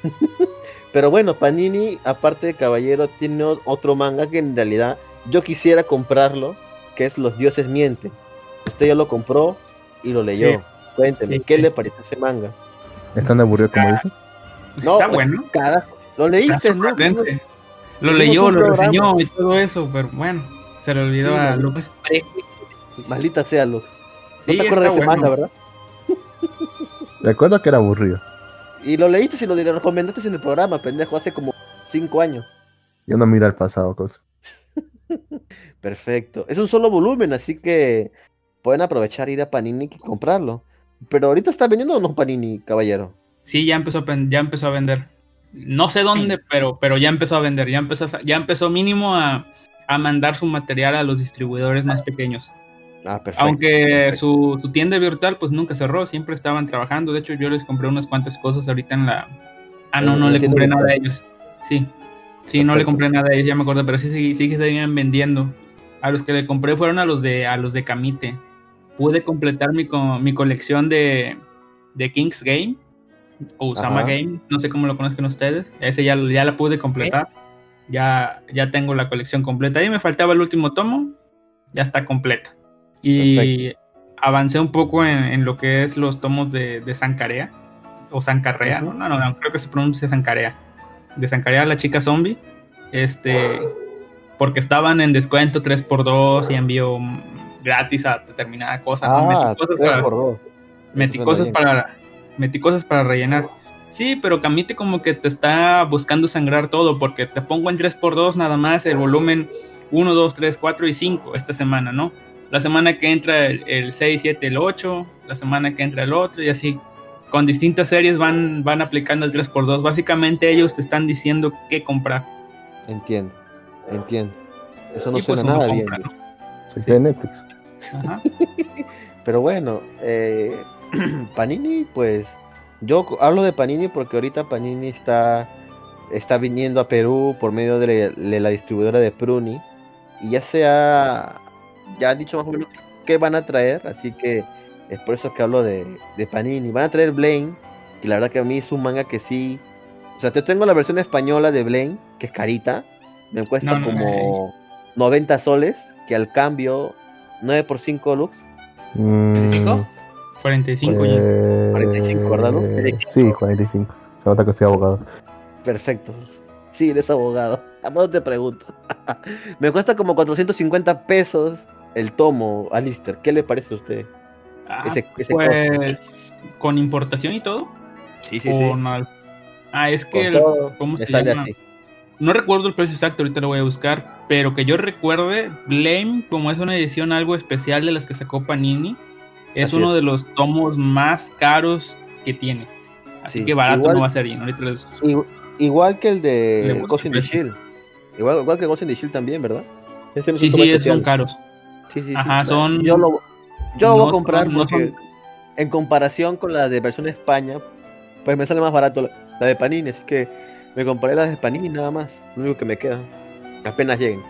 Pero bueno, Panini, aparte de Caballero, tiene otro manga que en realidad yo quisiera comprarlo, que es Los Dioses Mienten. Usted ya lo compró y lo leyó. Sí. Cuénteme, Sí, ¿qué sí. le pareció ese manga? ¿Es tan aburrido como dice? No, Está bueno. Lo leíste, ¿no? Lo leyó, lo programa. reseñó y todo eso, pero bueno, se le olvidó Sí, a Lux. Maldita sea, Luz. No Sí, te acuerdas de ese bueno. manga, ¿verdad? Recuerdo que era aburrido. Y lo leíste y lo lo recomendaste en el programa, pendejo, hace como cinco años. Yo no miro al pasado, cosa. Perfecto. Es un solo volumen, así que pueden aprovechar ir a Panini y comprarlo. Pero ahorita está vendiendo o no Panini, caballero. Sí, ya empezó a, ya empezó a vender. No sé dónde, pero, pero ya empezó a vender. Ya empezó, a ya empezó mínimo a, a mandar su material a los distribuidores más pequeños. Ah, perfecto. Aunque su, su tienda virtual pues nunca cerró, siempre estaban trabajando. De hecho, yo les compré unas cuantas cosas ahorita en la... Ah, no, no le compré nada a ellos. Sí, sí, no le compré nada a ellos, ya me acuerdo, pero sí, sí, sí que seguían vendiendo. A los que le compré fueron a los de, a los de Camite. Pude completar mi, co- mi colección de, de King's Game o Usama Ajá. Game, no sé cómo lo conozcan ustedes. Ese ya, ya la pude completar. Ya, ya tengo la colección completa. Ahí me faltaba el último tomo, ya está completa. Y avancé un poco en, en lo que es los tomos de, de Sankarea. O Sancarrea, Ujú. ¿no? No, no, creo que se pronuncia Sankarea. De Sankarea, la chica zombie. Este. Porque estaban en descuento 3x2 y envío gratis a determinada cosa. ¿no? Ah, Metí cosas para- metí cosas bien. para metí cosas para rellenar. Sí, pero Camite como que te está buscando sangrar todo porque te pongo en 3x2 nada más el volumen 1, 2, 3, 4 y 5 esta semana, ¿no? La semana que entra el, el 6, 7, el 8, la semana que entra el otro y así. Con distintas series van, van aplicando el 3x2. Básicamente ellos te están diciendo qué comprar. Entiendo, entiendo. Eso no y pues suena uno nada bien. compra, ¿no? Se cree Netflix. Ajá. Pero bueno, eh, Panini, pues yo hablo de Panini porque ahorita Panini está, está viniendo a Perú por medio de, de la distribuidora de Pruni y ya se ha, ya han dicho más o menos qué van a traer, así que es por eso que hablo de, de Panini. Van a traer Blaine, que la verdad que a mí es un manga que sí, o sea, te tengo la versión española de Blaine, que es carita, me cuesta No, no, como 90 soles, que al cambio 9 por 5 lux. Mm, ¿25? 45 ya. eh, 45, ¿verdad, no? Sí, 45. Se nota que soy abogado. Perfecto. Sí, eres abogado. Ahora te pregunto. Me cuesta como 450 pesos el tomo, Alistair. ¿Qué le parece a usted? Ah, ese- ese pues, con importación y todo. Sí, o no. Ah, es que, el- ¿cómo me se sale llama? así. No recuerdo el precio exacto, ahorita lo voy a buscar, pero que yo recuerde, Blame, como es una edición algo especial de las que sacó Panini, es Así uno es. de los tomos más caros que tiene. Así Sí, que barato igual- no va a ser. ahorita les- Igu- Igual que el de Ghost in the. Shield. Igual, igual que Ghost in the Shield también, ¿verdad? No Sí, sí, es- especial. son caros. Sí, sí, sí. Ajá, son- Yo lo, yo voy a comprar no porque son- en comparación con la de versión España, pues me sale más barato la, la de Panini, así que me compraré la de Panini nada más. Lo único que me queda. Apenas lleguen.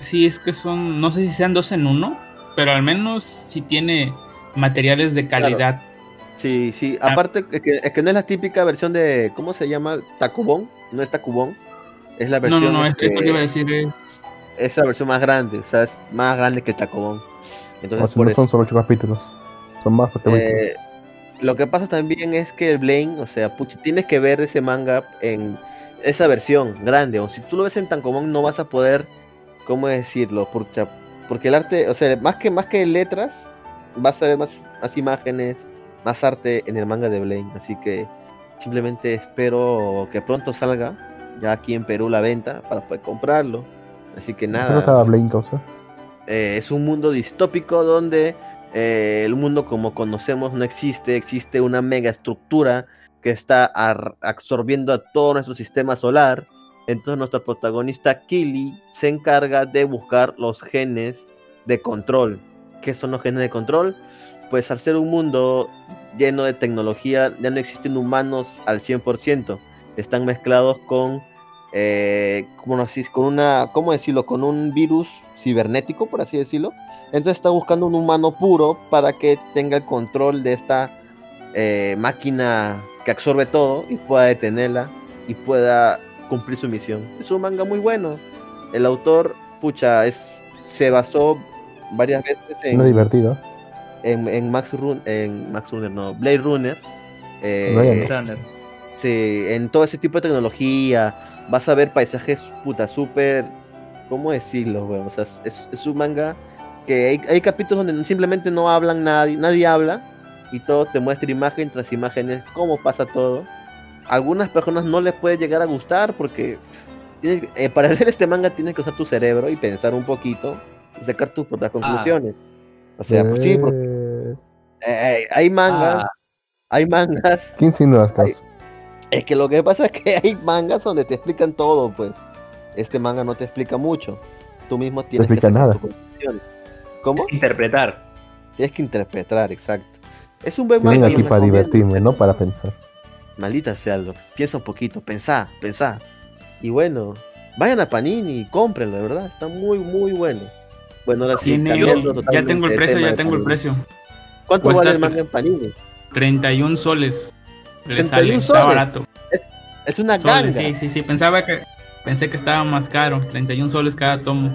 Sí, es que son, no sé si sean dos en uno, pero al menos si tiene materiales de calidad. Sí, sí. Ah. Aparte, es que, es que no es la típica versión de. ¿Cómo se llama? Tacubón. No es Tacubón. Es la No, versión. no, no, es que este, esto que iba a decir es... es la versión más grande. O sea, es más grande que Tacubón. O Entonces, si por no eso. son solo 8 capítulos. Son más porque 20. Eh, lo que pasa también es que el Blaine, o sea, pucha, tienes que ver ese manga en esa versión grande. O si tú lo ves en tan común, no vas a poder, ¿cómo decirlo? Porque, porque el arte, o sea, más que, más que letras, vas a ver más, más imágenes, más arte en el manga de Blaine. Así que simplemente espero que pronto salga ya aquí en Perú la venta para poder comprarlo. Así que ¿Por qué nada. no estaba Blade entonces? Eh, es un mundo distópico donde eh, el mundo como conocemos no existe, existe una mega estructura que está absorbiendo a todo nuestro sistema solar. Entonces nuestro protagonista Kili se encarga de buscar los genes de control. ¿Qué son los genes de control? Pues al ser un mundo lleno de tecnología ya no existen humanos al 100%. Están mezclados con eh, ¿cómo, con una, ¿cómo decirlo? Con un virus cibernético, por así decirlo. Entonces está buscando un humano puro para que tenga el control de esta eh, máquina que absorbe todo y pueda detenerla y pueda cumplir su misión. Es un manga muy bueno. El autor, pucha, es, se basó varias veces en, divertido. en, en Max Run, en Max Runner, no, Blade Runner. eh, Runner. Runner. Sí, en todo ese tipo de tecnología, vas a ver paisajes puta súper, ¿cómo decirlo, weón? O sea, es- es, es un manga que hay, hay capítulos donde simplemente no hablan nadie, nadie habla y todo te muestra imagen tras imágenes, cómo pasa todo. A algunas personas no les puede llegar a gustar porque tienes- eh, para leer este manga tienes que usar tu cerebro y pensar un poquito y sacar tus propias conclusiones. O sea, pues sí, porque Eh, eh, hay mangas, Ah. hay mangas ¿Quién insinúas, es que lo que pasa es que hay mangas donde te explican todo, pues. Este manga no te explica mucho. Tú mismo tienes que explica sacar nada. tus conclusiones. ¿Cómo? Interpretar. Tienes que interpretar, exacto. Es un buen manga. aquí lo para divertirme, no para pensar. Maldita sea, Lux. Piensa un poquito, pensá, pensá. Y bueno, vayan a Panini, cómprenlo, de verdad. Está muy, muy bueno. Bueno, ahora sí, ya tengo el precio, ya tengo el precio. ¿Cuánto Cuesta vale el manga en Panini? 31 soles. Le 31 sale, está barato. Es una Soles, ganga. sí, sí, sí. Pensaba que pensé que estaba más caro. 31 soles cada tomo.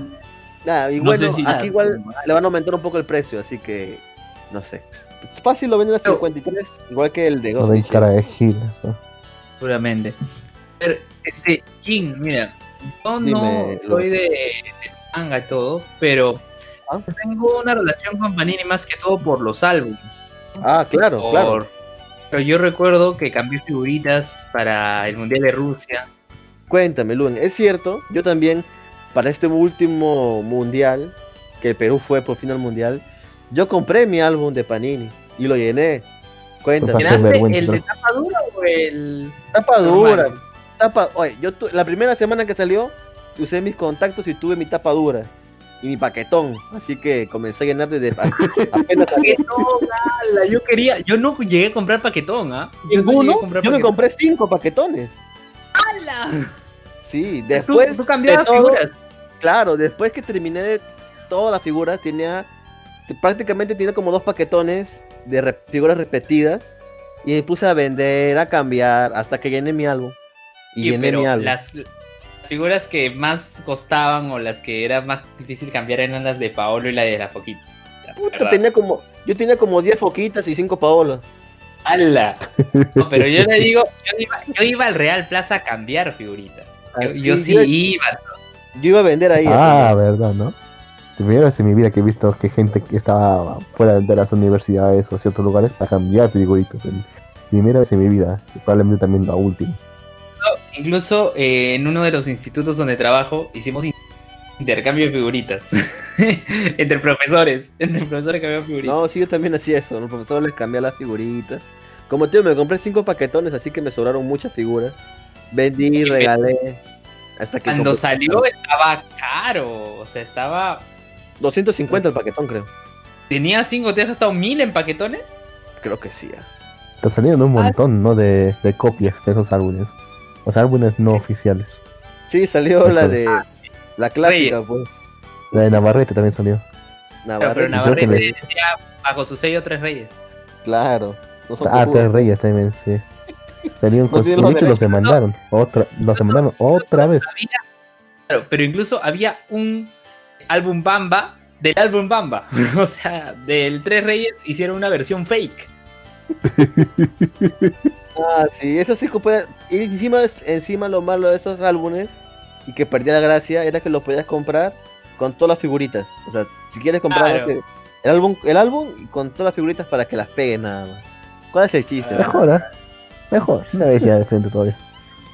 Ah, y No bueno, sé si- aquí igual le van a aumentar un poco el precio, así que no sé. Es fácil lo venden a Pero- 53, igual que el de No Ghost the cara de. ¿no? Seguramente. Pero, este, Jin, mira, yo no soy de, de manga y todo, pero Ah. tengo una relación con Panini más que todo por los álbumes. Ah, claro, Por- claro. Pero yo recuerdo que cambié figuritas para el Mundial de Rusia. Cuéntame, Luen, es cierto, yo también para este último mundial, que Perú fue por fin al mundial, yo compré mi álbum de Panini y lo llené. Cuéntame. Hacer ¿Llenaste vergüenza, el de tapa dura o el...? Tapa dura, normal? tapa, oye, yo tu- la primera semana que salió usé mis contactos y tuve mi tapa dura. y mi paquetón. Así que comencé a llenar desde apenas. Paquetón, ala, yo quería, yo no llegué a comprar paquetón, ¿ah? Ninguno. comprar Yo me compré cinco paquetones. ¡Ala! Sí, Tú- después tú cambiabas de todo, figuras. claro, después que terminé de todas las figuras, tenía prácticamente tenía como dos paquetones de re- figuras repetidas y me puse a vender, a cambiar, hasta que llené mi álbum. Y Sí, llené pero mi álbum. las figuras que más costaban o las que era más difícil cambiar eran las de Paolo y la de la Foquita. Puta, ¿verdad? tenía como, yo tenía como 10 foquitas y 5 paolas. ¡Hala! No, pero yo le digo, yo iba, yo iba al Real Plaza a cambiar figuritas. Yo, yo sí yo- iba. Yo iba a vender ahí. Ah, verdad, ¿no? Primera vez en mi vida que he visto que gente que estaba fuera de las universidades o ciertos lugares para cambiar figuritas. En- Primera vez en mi vida, y probablemente también la última. Incluso eh, en uno de los institutos donde trabajo hicimos in- intercambio de figuritas. entre profesores. Entre profesores cambiaban figuritas. No, sí, yo también hacía eso. Los profesores les cambié las figuritas. Como tío, me compré 5 paquetones, así que me sobraron muchas figuras. Vendí, regalé. Hasta que Cuando salió estaba caro. O sea, estaba. 250 el paquetón, creo. ¿Tenía 5? ¿Te has gastado 1000 en paquetones? Creo que sí. ah. Te salieron un montón, ¿no? De, de copias de esos álbumes. O sea, álbumes no oficiales. Sí, salió la de. Ah, La clásica, pues. La de Navarrete también salió. Pero Navarrete, creo que Navarrete les- decía bajo su sello Tres Reyes. Claro. No son Ah. Tres Reyes también, sí. Salieron No con... De los los demandaron. Otra, los demandaron otra vez. Había- claro, pero incluso había un álbum Bamba del álbum Bamba. o sea, del Tres Reyes hicieron una versión fake. Ah, sí, eso sí que puede. Y encima, encima lo malo de esos álbumes y que perdía la gracia era que los podías comprar con todas las figuritas. O sea, si quieres comprar Claro. el álbum, el álbum y con todas las figuritas para que las peguen nada más. ¿Cuál es el chiste? Mejor, ¿eh? Mejor. Una vez ya de frente todavía.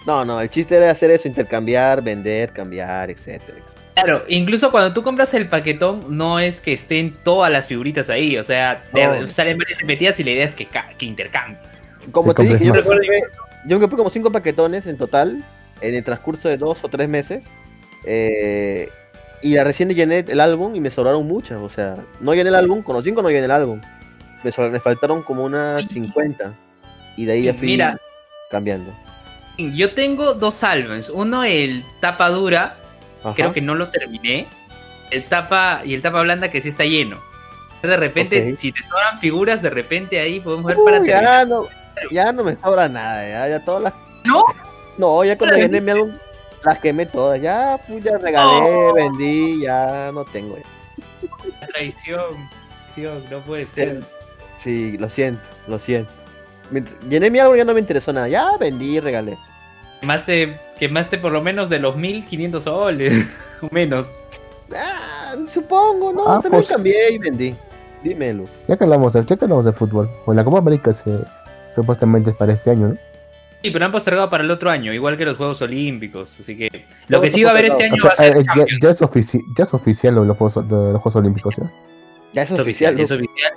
No, no, el chiste era hacer eso, intercambiar, vender, cambiar, etcétera. etcétera. Claro, incluso cuando tú compras el paquetón, no es que estén todas las figuritas ahí. O sea, te- No. salen varias repetidas y la idea es que, que intercambies. Como Te te dije, yo compré, yo me compré como cinco paquetones en total en el transcurso de dos o tres meses. eh, y la recién llené el álbum y me sobraron muchas. O sea, no llené el álbum, con los cinco no llené el álbum. Me, faltaron como unas 50. Y de ahí ya fui Mira. cambiando. Yo tengo dos álbumes. Uno, el tapa dura, Ajá. creo que no lo terminé. El tapa y el tapa blanda que sí está lleno. De repente, si te sobran figuras, de repente ahí podemos ver para terminar. ya, no, ya no me sobra nada. Ya, ya todas las. ¿No? No, ya cuando llené mi álbum, las quemé todas. Ya, pues ya regalé, No. vendí, ya no tengo. ya. Traición, traición, no puede ser. Sí, lo siento, lo siento. Llené mi álbum ya no me interesó nada. Ya vendí, regalé. Quemaste, quemaste por lo menos de los 1500 soles, o menos. Ah, supongo, ¿no? Ah, También pues- cambié y vendí. Dímelo. Ya que hablamos de, ya que hablamos de fútbol. Pues la Copa América se, supuestamente es para este año, ¿no? Sí, pero han postergado para el otro año, igual que los Juegos Olímpicos. Así que lo No, que sí va a haber este año va a ser eh, ya, es ofici- ya es oficial lo de los Juegos, de los Juegos Olímpicos, ¿ya? Ya es Es oficial. oficial, es ¿no? oficial.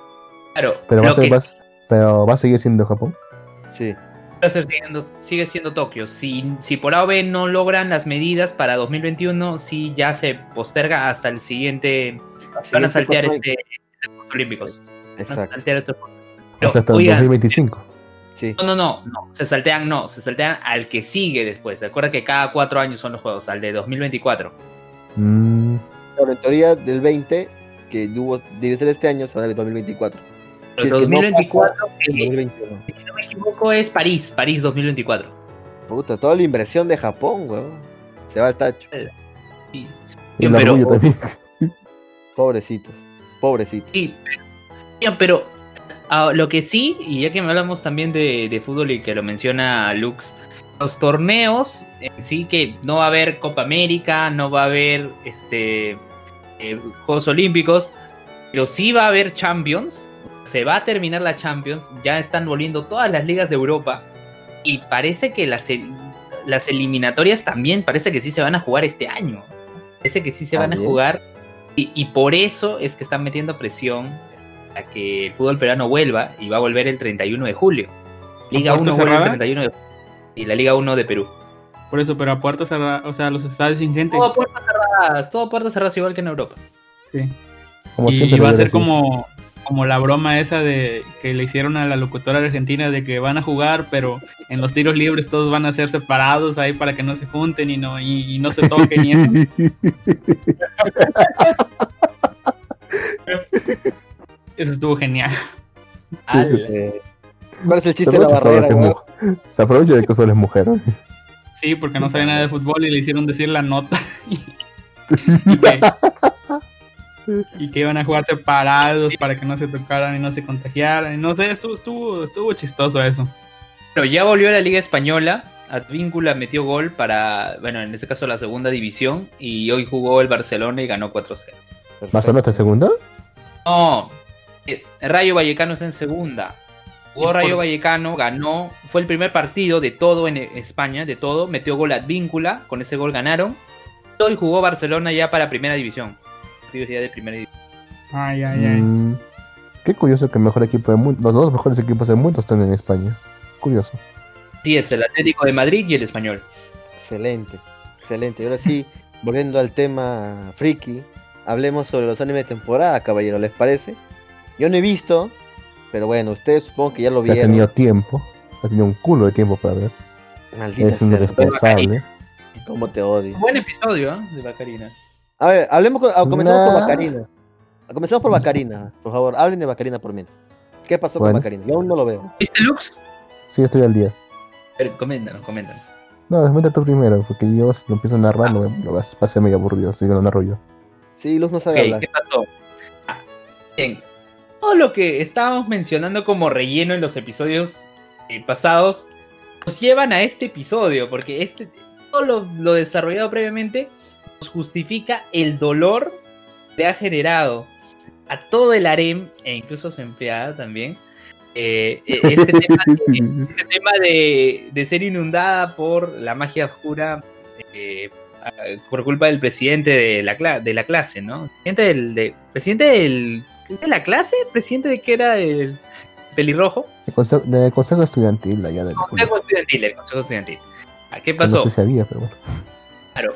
Claro, Pero va, a ser, que va, sí pero va a seguir siendo Japón. Sí. Va a ser siendo- sigue siendo Tokio. Si, si por A o B no logran las medidas para 2021, sí ya se posterga hasta el siguiente. Van a saltear este, este Juegos Olímpicos. Van a Exacto. saltear este Juegos. o Pero, sea, hasta el oigan, 2025. Sí. no, no, no, no, se saltean, no, se saltean al que sigue después. Recuerda que cada cuatro años son los juegos, al de 2024. Mm, Pero en teoría del 20, que debe ser este año, será del 2024. Si es que no 2024, pasa, el que, 2021. si no me equivoco, es París, París 2024. Puta, toda la inversión de Japón, weón. Se va al tacho. Sí, y el pero- también. Pobrecitos. Pobrecitos. Sí, pero, Bien, pero ah, lo que sí, y ya que me hablamos también de, de fútbol y que lo menciona Lux, los torneos en sí que no va a haber Copa América, no va a haber este eh, Juegos Olímpicos, pero sí va a haber Champions. Se va a terminar la Champions, ya están volviendo todas las ligas de Europa y parece que las, las eliminatorias también parece que sí se van a jugar este año. Parece que sí se van a jugar y, y por eso es que están metiendo presión a que el fútbol peruano vuelva y va a volver el 31 de julio. Liga ¿A 1 puerta vuelve el cerrada? 31 de julio y la Liga 1 de Perú. Por eso, pero a puertas cerradas, o sea, los estadios sin gente. Todo puertas cerradas, todo puertas cerradas igual que en Europa. Sí. Como y siempre va a ser como, como la broma esa de que le hicieron a la locutora argentina de que van a jugar, pero en los tiros libres todos van a ser separados ahí para que no se junten y no, y, y no se toquen y eso. Eso estuvo genial. Eh, ¿Cuál es el Se chiste de la aprovecha, barrera? se aprovecha de que solo es mujer. Sí, porque no sabía nada de fútbol y le hicieron decir la nota. y, que, y que iban a jugar separados para que no se tocaran y no se contagiaran. No sé, estuvo, estuvo, estuvo chistoso eso. Pero ya volvió a la Liga Española. Advíncula metió gol para, bueno, en este caso la segunda división. Y hoy jugó el Barcelona y ganó 4-0. ¿Barcelona está en segunda? No, eh, Rayo Vallecano está en segunda. Jugó Rayo Vallecano, ganó. Fue el primer partido de todo en España, de todo. Metió gol Advíncula. Con ese gol ganaron. Hoy jugó Barcelona ya para primera división. Partidos ya de primera división. Ay, ay, ay. Mm, qué curioso que el mejor equipo del mundo, los dos mejores equipos del mundo están en España. Curioso. Sí, es el Atlético de Madrid y el Español. Excelente, excelente. Y ahora sí, volviendo al tema friki, hablemos sobre los animes de temporada, caballero, ¿les parece? Yo no he visto, pero bueno, ustedes supongo que ya lo Ha vieron. tenido tiempo, ha tenido un culo de tiempo para ver. Maldita Es un irresponsable. cómo te odio. Buen episodio ¿eh? de Bacarina. A ver, hablemos con, ah, comencemos por Nah. Bacarina. Comencemos por Bacarina, por favor, hablen de Bacarina por mientras. ¿Qué pasó Bueno. con Bacarina? Yo aún no lo veo. ¿Viste Lux? Sí, estoy al día. Coméntanos, coméntanos. No, desmente tú primero, porque yo si lo empiezo a narrar, lo, lo vas a medio aburrido, así que lo narro yo. Sí, Luz no sabe Ok, hablar. ¿qué pasó? Ah, bien. Todo lo que estábamos mencionando como relleno en los episodios eh, pasados nos llevan a este episodio, porque este todo lo, lo desarrollado previamente justifica el dolor que ha generado a todo el harem e incluso a su empleada también. eh, eh, este tema, de, este tema de, de ser inundada por la magia oscura eh, por culpa del presidente de la, de la clase, ¿no? Presidente del, de, presidente del, de la clase, presidente de que era el pelirrojo. De consejo, de consejo estudiantil allá del Consejo estudiantil, el consejo estudiantil. ¿A qué pasó? No sé si sabía, pero bueno. Claro.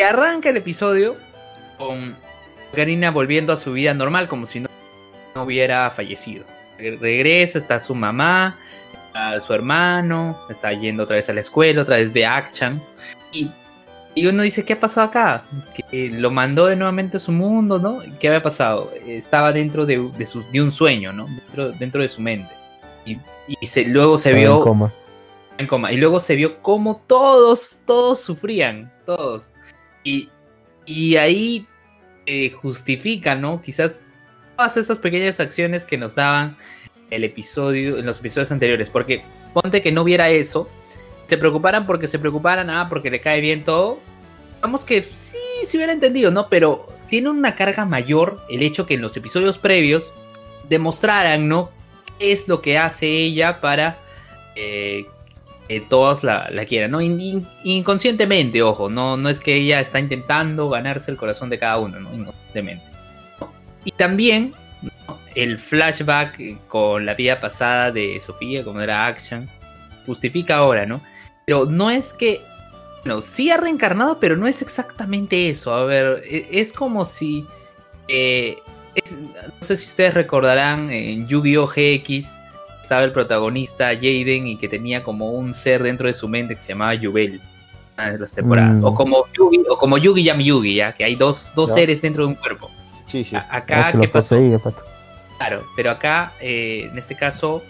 Que arranca el episodio con Karina volviendo a su vida normal, como si no, no hubiera fallecido. Re- Regresa, está su mamá, está su hermano, está yendo otra vez a la escuela, otra vez ve a Akchan. Y, y uno dice, ¿qué ha pasado acá? Que lo mandó de nuevamente a su mundo, ¿no? ¿Qué había pasado? Estaba dentro de, de, su- de un sueño, ¿no? Dentro, dentro de su mente. Y, y se, luego se Estaba en vio coma. en coma. Y luego se vio cómo todos, todos sufrían, todos. Y, y ahí eh, justifica, ¿no? Quizás todas estas pequeñas acciones que nos daban el episodio, en los episodios anteriores. Porque ponte que no hubiera eso, se preocuparan porque se preocuparan, ah, porque le cae bien todo. Vamos que sí, se hubiera entendido, ¿no? Pero tiene una carga mayor el hecho que en los episodios previos demostraran, ¿no? ¿Qué es lo que hace ella para eh, que todos la, quieran, ¿no? In- in- inconscientemente, ojo, no, no es que ella está intentando ganarse el corazón de cada uno, ¿no? Inconscientemente. Y también ¿no? el flashback eh, con la vida pasada de Sofía, como era Action, justifica ahora, ¿no? Pero no es que, bueno, sí ha reencarnado, pero no es exactamente eso. A ver, e- es como si, eh, no sé si ustedes recordarán en Yu-Gi-Oh! GX, estaba el protagonista Jaden y que tenía como un ser dentro de su mente que se llamaba Yubel. Las temporadas. Mm. O como Yugi, o como Yugi Yami Yugi, ya, que hay dos, dos seres dentro de un cuerpo. Sí, sí. Acá, que ¿qué pasó? poseía, pato. Claro, pero acá, eh, en este caso,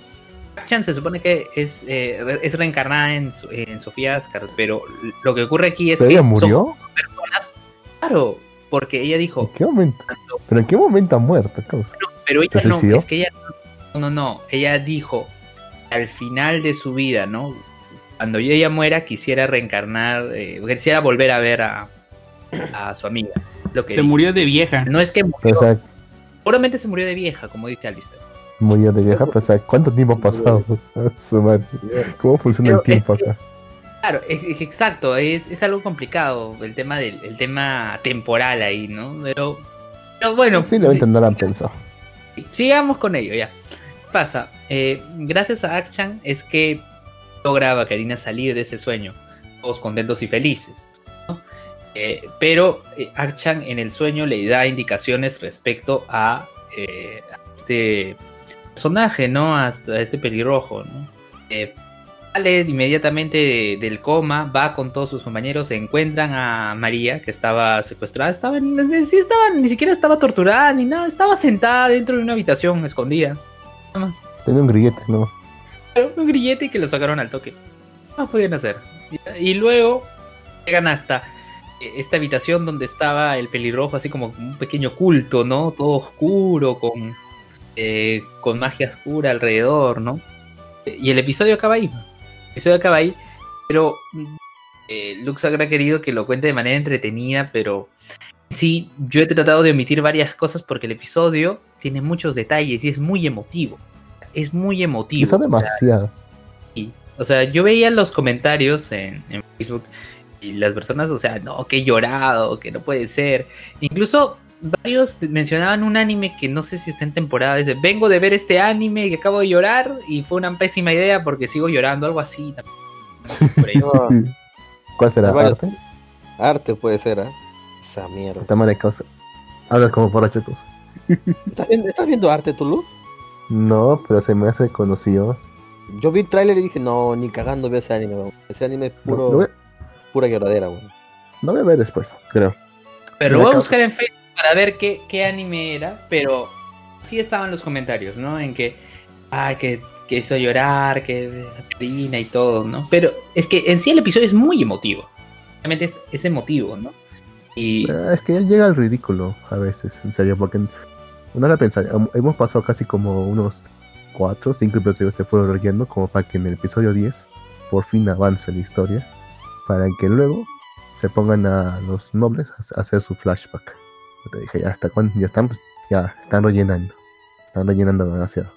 Chan se supone que es, eh, es reencarnada en, en Sofía Asgard, pero lo que ocurre aquí es ¿Pero que ella son murió? personas. Claro, porque ella ¿En dijo, qué momento? tanto- ¿Pero en qué momento ha muerto, causa? no, pero ella ¿Se no, es que ella no, no, no, ella dijo al final de su vida, ¿no? Cuando ella muera quisiera reencarnar, eh, quisiera volver a ver a, a su amiga. Lo que Se dijo. murió de vieja. No es que murió, Pero, o sea, seguramente se murió de vieja, como dice Alistair. murió de vieja, sea, ¿cuánto tiempo ha pasado? ¿Cómo funciona el es tiempo que- acá? Claro, es, es exacto, es, es algo complicado el tema del el tema temporal ahí, ¿no? Pero, pero bueno, Sí, de no lo han pensado. sigamos con ello ya. ¿Qué pasa? Eh, gracias a Akchan es que logra a Karina salir de ese sueño, todos contentos y felices. Eh, pero eh, Archan en el sueño le da indicaciones respecto a, este personaje, ¿no? Hasta este pelirrojo, ¿no? Sale inmediatamente de- del coma, va con todos sus compañeros, se encuentran a María, que estaba secuestrada, estaba, sí estaba, ni siquiera estaba torturada ni nada, estaba sentada dentro de una habitación escondida. Nada más. Tenía un grillete, ¿no? Un grillete que lo sacaron al toque. No podían hacer. Y, luego llegan hasta eh, esta habitación donde estaba el pelirrojo, así como un pequeño culto, ¿no? Todo oscuro, con, eh, con magia oscura alrededor, ¿no? Y el episodio acaba ahí. El episodio acaba ahí, pero mm, eh, Lux habrá querido que lo cuente de manera entretenida, pero sí, yo he tratado de omitir varias cosas porque el episodio tiene muchos detalles y es muy emotivo. Es muy emotivo. Quizá o sea, demasiado. y, o sea, yo veía los comentarios en, en Facebook y las personas, o sea, no, que he llorado, que no puede ser. Incluso varios mencionaban un anime que no sé si está en temporada. Dice, vengo de ver este anime y acabo de llorar y fue una pésima idea porque sigo llorando, algo así. también. Por ahí. No. ¿Cuál será? ¿Arte? Arte puede ser, ¿ah? Esa mierda. Está mal de causa. Hablas como borracho tú. ¿Estás viendo, ¿Estás viendo arte, Tulu? No, pero se me hace conocido. Yo vi el tráiler y dije, no, ni cagando veo ese anime, weón. Ese anime es Lo, puro, voy, pura lloradera, weón. lo voy a ver después, creo. Pero lo voy a causa- buscar en Facebook para ver qué, qué anime era, pero sí estaban los comentarios, ¿no? En que, ay, que, que hizo llorar, que Karina y todo, ¿no? Pero es que en sí el episodio es muy emotivo. Realmente es, es emotivo, ¿no? Y Eh, Es que ya llega al ridículo a veces, en serio, porque uno la pensar, hem- hemos pasado casi como unos 4 o 5 episodios de fuego relleno, como para que en el episodio 10 por fin avance la historia, para que luego se pongan a los nobles a a hacer su flashback. Yo te dije, ya hasta cuándo, ya están, pues, ya están rellenando, están rellenando demasiado.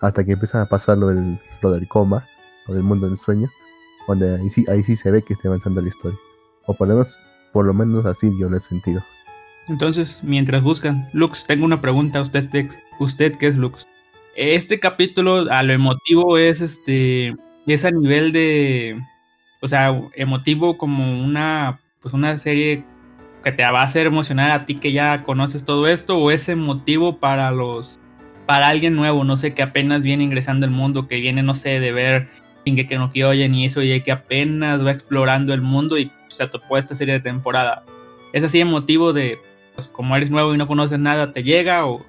Hasta que empiezan a pasar lo del, lo del coma, lo del mundo del sueño, donde ahí sí, ahí sí se ve que está avanzando la historia. O por lo menos, por lo menos así yo lo he sentido. Entonces, mientras buscan, Lux, tengo una pregunta a usted, Tex. ¿Usted qué es Lux? Este capítulo, a lo emotivo, es este. Es a nivel de. O sea, emotivo como una. Pues una serie que te va a hacer emocionar a ti que ya conoces todo esto, o es emotivo para los. Para alguien nuevo, no sé, que apenas viene ingresando al mundo, que viene, no sé, de ver Shingeki no Kyojin y eso, y que apenas va explorando el mundo y se topó esta serie de temporada. ¿Es así emotivo de, pues como eres nuevo y no conoces nada, te llega o,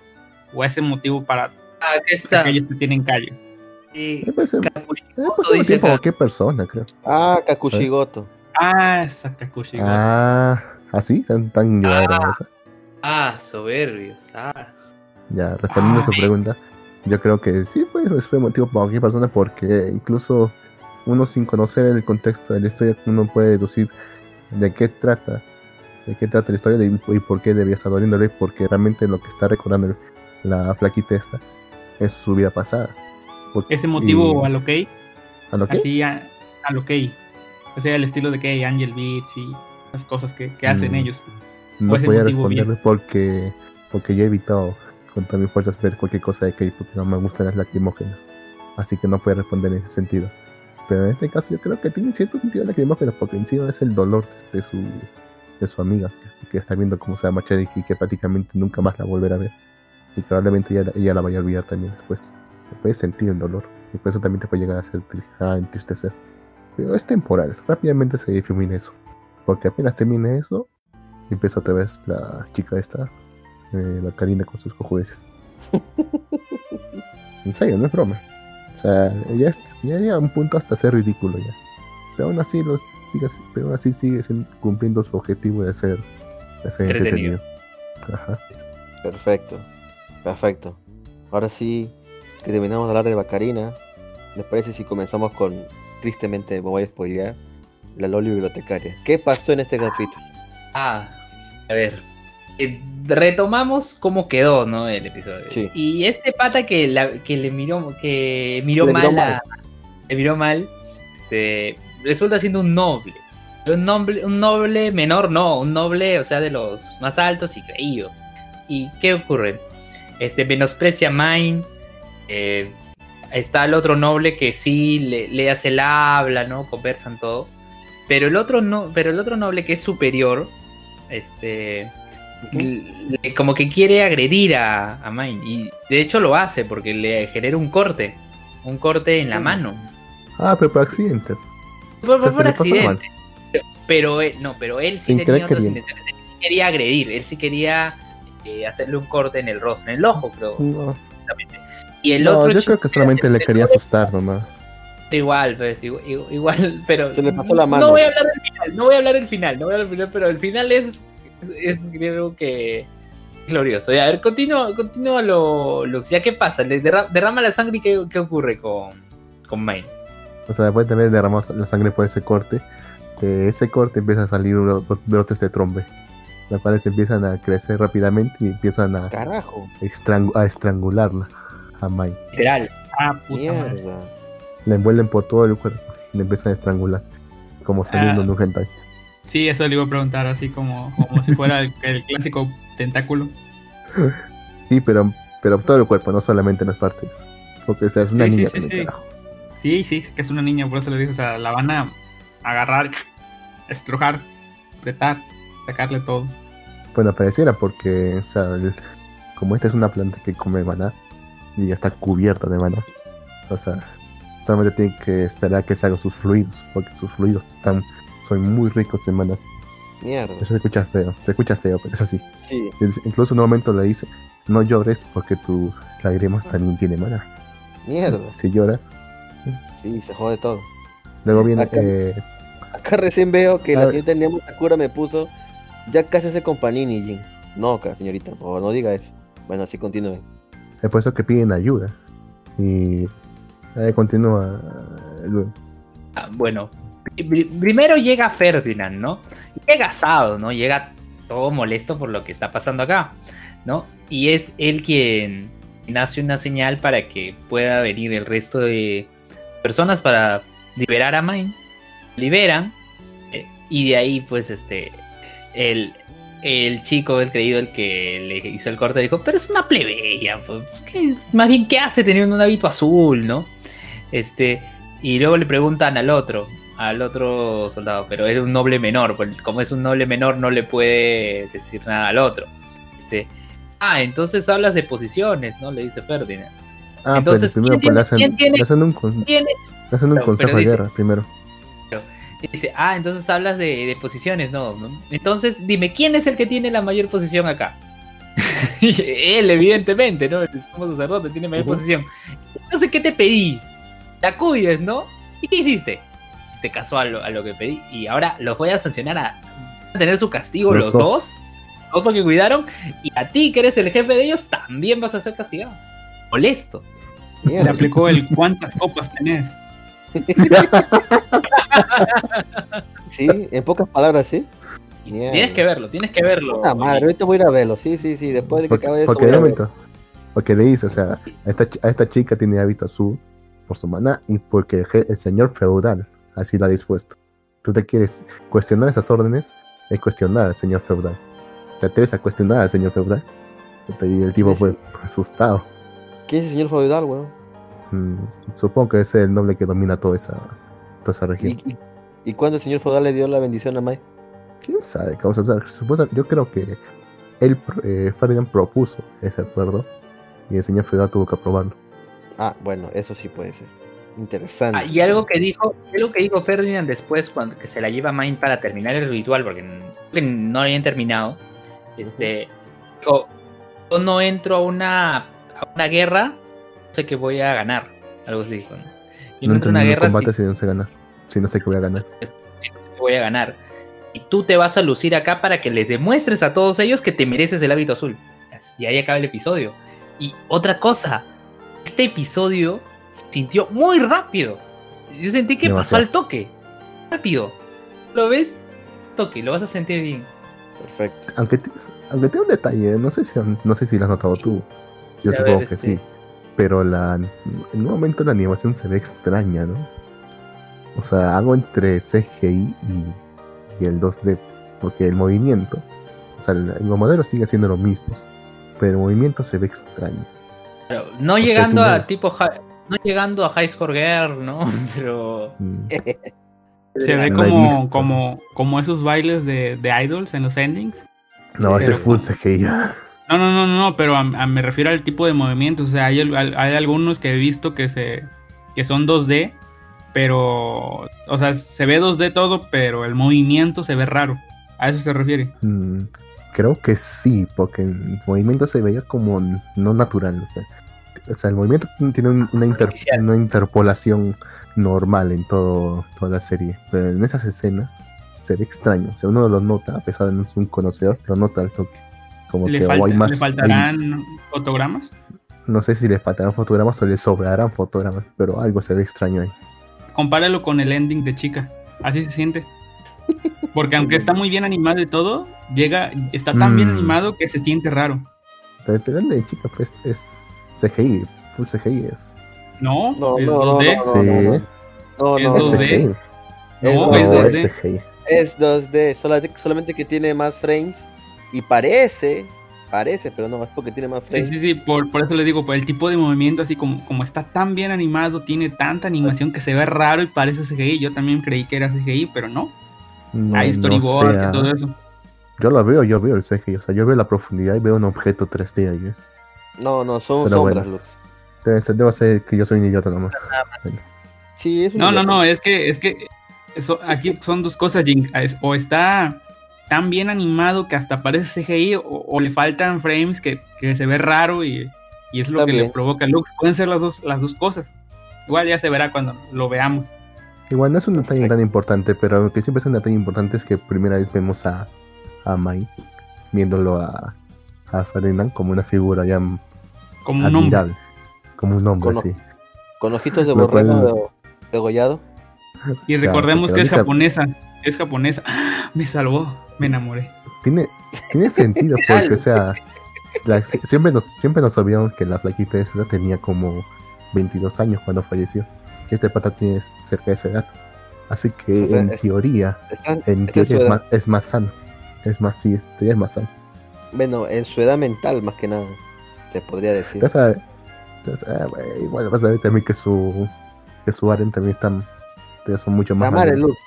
o es emotivo para ah, acá está. aquellos que tienen calle? Eh, Eh, pues, eh, Kakushimoto eh, pues dice tiempo cualquier persona, creo. Ah, Kakushigoto. Ah, esa Kakushi. Ah, ¿así? ¿Tan, tan lloradera esa? Ah, soberbios. Ah. Ya, respondiendo a su Ah, pregunta, yo creo que sí, pues es fue motivo para cualquier persona porque incluso uno sin conocer el contexto de la historia, uno puede deducir de qué trata, de qué trata la historia de- y por qué debería estar doliéndole, porque realmente lo que está recordando la flaquita esta es su vida pasada. Por- ¿Es emotivo y- a lo que ¿A lo que? Así a, a lo que O sea, el estilo de que Angel Beats y esas cosas que, que hacen Mm. ellos. No emotivo bien. responderle porque, porque yo he evitado con todas mis fuerzas ver cualquier cosa de Kate porque no me gustan las lacrimógenas. Así que no puedo responder en ese sentido. Pero en este caso yo creo que tiene cierto sentido lacrimógenas porque encima es el dolor de su, de su amiga que, que está viendo cómo se va a marchar y que prácticamente nunca más la volverá a ver. Y probablemente ella, ella la vaya a olvidar también después. Se puede sentir el dolor y por eso también te puede llegar a, hacer, a entristecer. Pero es temporal, rápidamente se difumina eso. Porque apenas termina eso, empieza otra vez la chica esta, eh, la Karina con sus cojudeces. en serio, no es broma. O sea, ella, es, ya llega a un punto hasta ser ridículo ya. Pero aún así, los, pero así sigue cumpliendo su objetivo de ser, de ser Entretenido. entretenido. Ajá. Perfecto. Perfecto. Ahora sí que terminamos de hablar de Bacarina. ¿Les parece si comenzamos con, tristemente me voy a spoilear, la Loli bibliotecaria? ¿Qué pasó en este capítulo? Ah, a ver. eh, retomamos cómo quedó, ¿no? El episodio. Sí. Y este pata que, la- que le miró, que miró Le miró mal, mal. a- le miró mal, este, resulta siendo un noble. Un noble, un noble menor, no, un noble, o sea, de los más altos y creídos. ¿Y qué ocurre? Este menosprecia a Mine. eh, está el otro noble que sí le, le hace el habla, ¿no? Conversan todo. Pero el otro no, pero el otro noble que es superior, este, le- como que quiere agredir a, a Mine. Y de hecho lo hace porque le genera un corte. Un corte en la mano. Ah, pero por accidente. Por, por- accidente. Pero, pero él, no, pero él sí Sin tenía otras intenciones. Él sí quería agredir. Él sí quería eh, hacerle un corte en el rostro, en el ojo, creo. No. Y el no, otro yo creo que solamente le quería asustar nomás. Igual, pues, igual, igual, pero. Se le pasó la mano. No voy a hablar del final, no voy a hablar del final, no voy a hablar del final, pero el final es, es, es creo que glorioso. Ya, a ver, continúa, continúa lo, lo ya qué pasa, le derra- derrama la sangre y qué, qué ocurre con, con Mine. O sea, después de tener derramado la sangre por ese corte, de ese corte empieza a salir unos brotes de trombe, los cuales empiezan a crecer rápidamente y empiezan a, Carajo. a estrangularla a Mai. Literal. Ah, puta madre. La envuelven por todo el cuerpo y la empiezan a estrangular, como saliendo Ah. de un hentai. Sí, eso le iba a preguntar, así como, como si fuera el, el clásico tentáculo. Sí, pero, pero todo el cuerpo, no solamente en las partes. Porque o sea, es una Sí, sí, niña sí, también, sí. carajo. Sí, sí, que es una niña, por eso le dije, o sea, la van a agarrar, estrujar, apretar, sacarle todo. Bueno, pareciera porque, o sea, el- como esta es una planta que come maná y ya está cubierta de maná, o sea, solamente tiene que esperar a que se hagan sus fluidos, porque sus fluidos están, son muy ricos en maná. Mierda. Eso se escucha feo, se escucha feo, pero es así. Sí. Incluso en un momento le dice, no llores porque tus lágrimas también tienen maná. Mierda. Si lloras, Sí, se jode todo. luego viene... Acá- eh, Acá recién veo que A la ver. señorita Nemo Sakura me puso. Ya casi hace con Panini, Jin. No, señorita, por favor, no diga eso. Bueno, así continúe. es por eso que piden ayuda. Y ahí continúa eh, luego. Ah, bueno, pri- primero llega Ferdinand, ¿no? Llega asado, ¿no? Llega todo molesto por lo que está pasando acá, ¿no? Y es él quien hace una señal para que pueda venir el resto de personas para liberar a Mine. Liberan. eh, y de ahí, pues, este. El, el chico, el creído, el que le hizo el corte, dijo: Pero es una plebeya. pues, ¿qué- más bien, ¿qué hace teniendo un hábito azul, no? Este. Y luego le preguntan al otro, al otro soldado, pero es un noble menor. pues, Como es un noble menor, no le puede decir nada al otro. Este. Ah, entonces hablas de posiciones, ¿no? Le dice Ferdinand. Ah, Entonces, pero primero ¿quién pues, le tiene- hacen, quién tiene- le hacen un, Tiene le hacen un Pero- consejo de dice- guerra primero. Dice, ah, entonces hablas de, de posiciones, no, no. Entonces, dime, ¿quién es el que tiene la mayor posición acá? Él, evidentemente, ¿no? Sumo sacerdote tiene mayor Ujú. posición. Entonces, ¿qué te pedí? La cuides, ¿no? ¿Y qué hiciste? Te casó a lo, a lo que pedí. Y ahora los voy a sancionar a, a tener su castigo Los los, dos. dos. Los porque cuidaron. Y a ti, que eres el jefe de ellos, también vas a ser castigado. Molesto. Le aplicó el cuántas copas tenés. Sí, en pocas palabras, sí. Tienes que verlo, tienes que verlo. Puta madre, ahorita voy a ir a verlo. Sí, sí, sí. Después de que acabe esto. porque voy de a verlo. momento, porque le dice, o sea, a esta, a esta chica tiene hábito azul por su maná y porque el, el señor feudal así lo ha dispuesto. Tú te quieres cuestionar esas órdenes, es cuestionar al señor feudal. ¿Te atreves a cuestionar al señor feudal? Y el tipo fue asustado. ¿Quién es el señor feudal, weón? Mm, supongo que es el noble que domina toda esa, toda esa ¿Y, región. y, y cuándo el señor feudal le dio la bendición a Mai? ¿Quién sabe? causa? O sea, suposa- yo creo que él, eh, Ferdinand propuso ese acuerdo y el señor feudal tuvo que aprobarlo. Ah, bueno, eso sí puede ser. Interesante. Ah, y algo que dijo, algo que dijo Ferdinand después cuando que se la lleva a Mind para terminar el ritual, porque no habían terminado. Este dijo, yo no entro a una a una guerra, sé que voy a ganar. Algo así dijo, ¿no? Yo no, entro a una guerra combate si, si no se gana. Si no sé que voy a ganar. si no sé que voy a ganar. Y tú te vas a lucir acá para que les demuestres a todos ellos que te mereces el hábito azul. Y ahí acaba el episodio. Y otra cosa, este episodio se sintió muy rápido. Yo sentí que pasó al toque. Rápido. ¿Lo ves? Toque, lo vas a sentir bien. Perfecto. Aunque, aunque tiene un detalle, no sé si, no sé si lo has notado tú. Yo supongo ver, que este- sí. Pero la, en un momento la animación se ve extraña, ¿no? O sea, algo entre CGI y, y el 2D. Porque el movimiento, o sea, el- los modelos siguen siendo los mismos. Pero el movimiento se ve extraño. Pero no sea, llegando tiene- a tipo no llegando a High Score Girl, ¿no? Pero Mm. Se ve como, como, como esos bailes de, de idols en los endings. No, ese full CGI. No, no, no, no, pero a- a- me refiero al tipo de movimientos. O sea, hay, al- hay algunos que he visto que se que son 2D, pero, o sea, se ve 2D todo, pero el movimiento se ve raro. A eso se refiere. Mm, creo que sí, porque el movimiento se veía como no natural. O sea, o sea el movimiento tiene un- una, inter- Artificial. una interpolación normal en todo, toda la serie. Pero en esas escenas se ve extraño. O sea, uno lo nota, a pesar de no ser un conocedor, lo nota al toque. Como ¿Le, que falta- hay más. ¿Le hay- faltarán fotogramas? no sé si le faltarán fotogramas o le sobrarán fotogramas, pero algo se ve extraño ahí. Compáralo con el ending de Chica. Así se siente. Porque aunque está muy bien animado y todo, llega, está tan bien Mm. animado que se siente raro. Pero el de chica, pues es CGI, full CGI es. No, No, es no, no, 2D. no, Sí. no, no, Es no, es 2D. CGI. No, No, es No, 2D. es CGI. Es 2D, solamente, solamente que tiene más frames y parece, parece, pero no, es porque tiene más Sí, frames. sí, sí, por, por eso le digo, por el tipo de movimiento, así como, como está tan bien animado, tiene tanta animación que se ve raro y parece CGI. Yo también creí que era CGI, pero no. No, Hay no storyboards y todo eso. Yo lo veo, yo veo el CGI, o sea, yo veo la profundidad y veo un objeto 3D ahí. ¿eh? No, no, son Pero sombras, bueno. Lux. Debe ser, debo ser que yo soy un idiota nomás. Sí, es un No, no, idiota. no, es que, es que eso, aquí son dos cosas, Jin. Es- O está tan bien animado que hasta parece CGI, o, o le faltan frames que, que se ve raro y, y es lo que le provoca looks. Pueden ser las dos, las dos cosas. Igual ya se verá cuando lo veamos. Igual no es un detalle tan importante, pero lo que siempre es un detalle importante es que primera vez vemos a, a Mai viéndolo a, a Ferdinand como una figura ya Como un hombre. admirable. Como un hombre, Con- sí. Con ojitos de borrego de- degollado. Y O sea, recordemos que es japonesa. Es japonesa. ¡Ah! Me salvó. Me enamoré. Tiene, tiene sentido porque, o sea, la- si- siempre, nos, siempre nos olvidamos que la flaquita esa tenía como 22 años cuando falleció. Que este pata tiene cerca de esa edad. Así que O sea, en es- teoría, Están, en está teoría es más, es más sano. Es más, sí, es, es más sano. bueno, en su edad mental más que nada, se podría decir. Ya sabes, ya sabes, vas a ver también que su, que su Aren también están, pero son mucho más Amar el. Lux.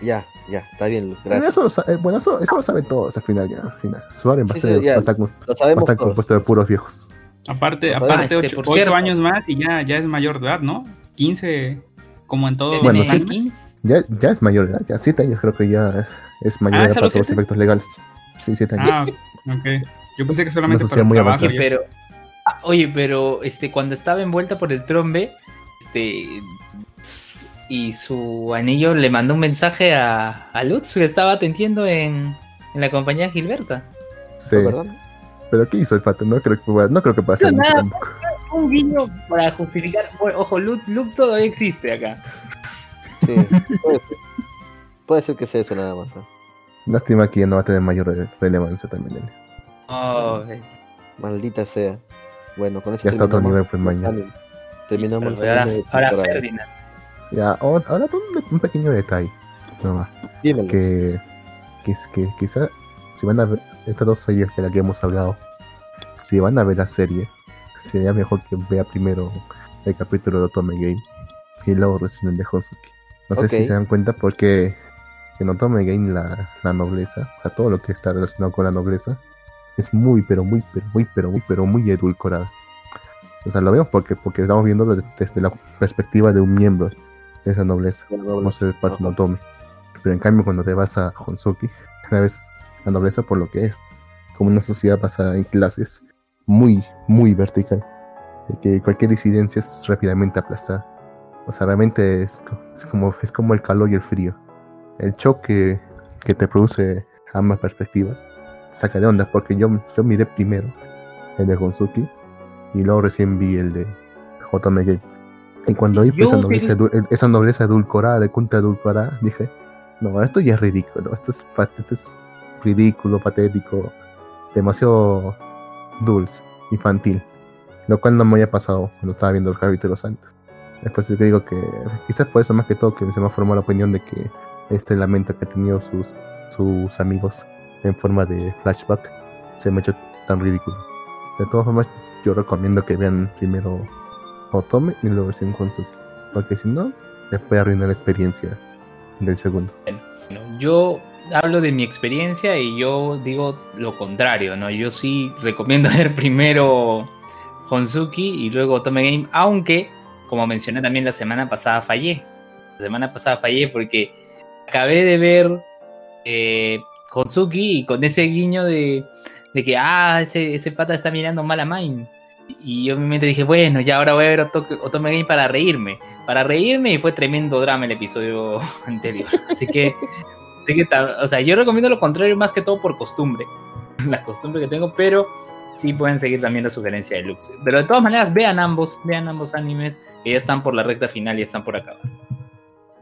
Ya, ya, está bien, gracias. eso, lo sa- eh, bueno, eso, eso lo saben todos al final ya. Al final. Su Aren va a Sí, ser- sí, ya. va estar, va a estar compuesto de puros viejos. Aparte, aparte este, ocho, por ocho cierto. años más y ya, ya es mayor de edad, ¿no? 15, como en todo. Bueno, el sí. anime. Ya, ya es mayor de edad, ya 7 años creo que ya es mayor Ah, de edad ¿es a para todos los efectos legales. Sí, 7 años. Ah, ok. Yo pensé que solamente para muy trabajo. eso. pero ah, oye, pero este cuando estaba envuelta por el trombe, este y su anillo le mandó un mensaje a, a Lutz que estaba atendiendo en, en la compañía Gilberta. sí. ¿Verdad? Pero ¿qué hizo el pato? No creo que, no creo que pase No, nada. Un guiño para justificar. Ojo, Lutz, Lutz todavía existe acá. Sí, puede ser. Puede ser que sea eso nada más. ¿no? Lástima que ya no va a tener mayor re- relevancia también. Nene. Oh, eh, Maldita sea. Bueno, con eso Ya está otro nivel, pues mañana. Terminamos pero ahora, ahora. Ferdinand. Ya, ahora, un, un pequeño detalle. nomás. Dímelo. que, que, que quizá si van a ver estas dos series de las que hemos hablado, si van a ver las series, sería mejor que vea primero el capítulo de Otome Game y luego recién el de Hosuki. No sé Ok. si se dan cuenta porque en Otome Game la, la nobleza, o sea, todo lo que está relacionado con la nobleza, es muy, pero muy, pero muy, pero muy, pero muy edulcorada. O sea, lo vemos porque, porque estamos viendo desde la perspectiva de un miembro de esa nobleza como ser de Ajá. Otome. Pero en cambio, cuando te vas a Honsuki, una vez la nobleza por lo que es, como una sociedad basada en clases, muy, muy vertical, de que cualquier disidencia es rápidamente aplastada. O sea, realmente es, es como, es como el calor y el frío. El choque que te produce ambas perspectivas saca de onda, porque yo, yo miré primero el de Honsuki y luego recién vi el de Game. Y cuando vi Yo esa nobleza, esa nobleza edulcorada, de culta edulcorada, dije, no, esto ya es ridículo, esto es, pat- esto es ridículo, patético, demasiado dulce, infantil. Lo cual no me había pasado cuando estaba viendo los capítulos antes. Después te digo que quizás por eso más que todo que se me ha formado la opinión de que este lamento que ha tenido sus, sus amigos en forma de flashback se me ha hecho tan ridículo. De todas formas, yo recomiendo que vean primero Otome y luego versión Konsuki. Porque si no, les puede arruinar la experiencia del segundo. Bueno, yo hablo de mi experiencia y yo digo lo contrario, ¿no? Yo sí recomiendo ver primero Honsuki y luego Otome Game, aunque, como mencioné también la semana pasada, fallé. La semana pasada fallé porque acabé de ver eh, y con ese guiño de, de que, ah, ese, ese pata está mirando mal a Mine. Y yo en mi mente dije, bueno, ya ahora voy a ver Oto- Otome Game para reírme. Para reírme y fue tremendo drama el episodio anterior. Así que, así que o sea, yo recomiendo lo contrario más que todo por costumbre. La costumbre que tengo, pero sí pueden seguir también la sugerencia de Lux. Pero de todas maneras, vean ambos, vean ambos animes que ya están por la recta final y están por acabar.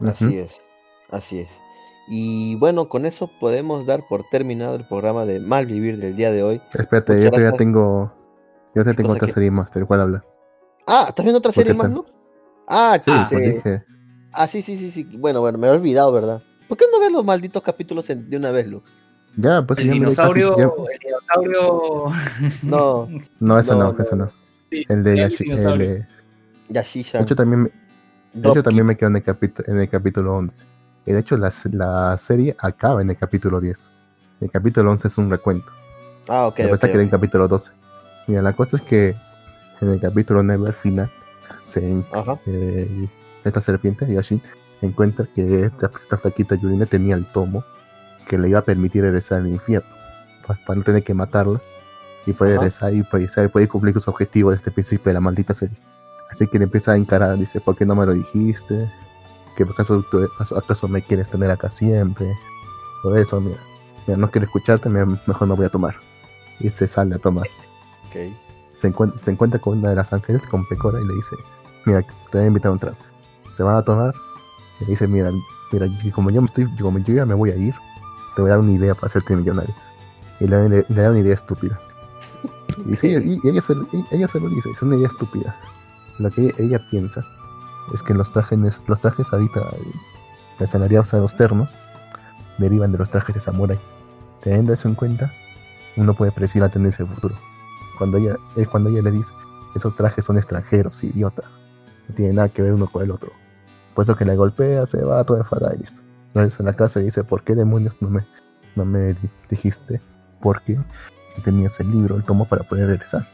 Así es, así es. Y bueno, con eso podemos dar por terminado el programa de Malvivir del día de hoy. Espérate, yo todavía tengo. Yo te ¿Qué tengo otra que- serie más, del cual hablar. Ah, ¿estás viendo otra ¿Por qué serie más, no? Ah, Sí, este- pues dije. ah, sí, sí, sí, sí. Bueno, bueno, me he olvidado, ¿verdad? ¿Por qué no ves los malditos capítulos en- de una vez, Lux? Ya, pues El ya miré casi- dinosaurio, ya- el dinosaurio. No, No, ese No, no, ese no. no. Sí, El de el Yashi- el dinosaurio. de- Yashisha. De hecho, también, me- de hecho, también me quedo en el, capítulo en el capítulo 11. Y de hecho, la, la serie acaba en el capítulo 10. El capítulo 11 es un recuento. Ah, ok. Yo ok, pensaba que era el capítulo 12. Mira, la cosa es que en el capítulo 9 al final, se, eh, esta serpiente, Yashin, encuentra que esta, esta flaquita Yurina tenía el tomo que le iba a permitir regresar al infierno. pa- Para, no tener que matarla. Y puede Ajá. regresar y puede, puede cumplir sus objetivos desde el principio de la maldita serie. Así que le empieza a encarar, dice, ¿por qué no me lo dijiste? ¿Que acaso, tú- acaso, me quieres tener acá siempre? Por eso, mira, mira, no quiero escucharte, mejor me voy a tomar. Y se sale a tomar. Ok. Se, encuent- se encuentra con una de las ángeles, con Pecora, y le dice, mira, te voy a invitar a un trago. Se van a tomar, y le dice, mira, mira, como yo, me estoy, como yo ya me voy a ir, te voy a dar una idea para hacerte millonario. Y le, le- le da una idea estúpida. Y, sí, y- y ella, se, y ella se lo dice, es una idea estúpida. Lo que ella, ella piensa es que los trajes, los trajes ahorita de asalariados a los ternos derivan de los trajes de samurai. Teniendo eso en cuenta, uno puede predecir la tendencia del futuro. Cuando ella, es cuando ella le dice, esos trajes son extranjeros, idiota. No tiene nada que ver uno con el otro. Por eso que la golpea, se va todo enfadada y listo. Regresa a la casa y dice, ¿por qué demonios no me, no me di- dijiste? ¿Por qué? Si tenías el libro, el tomo para poder regresar.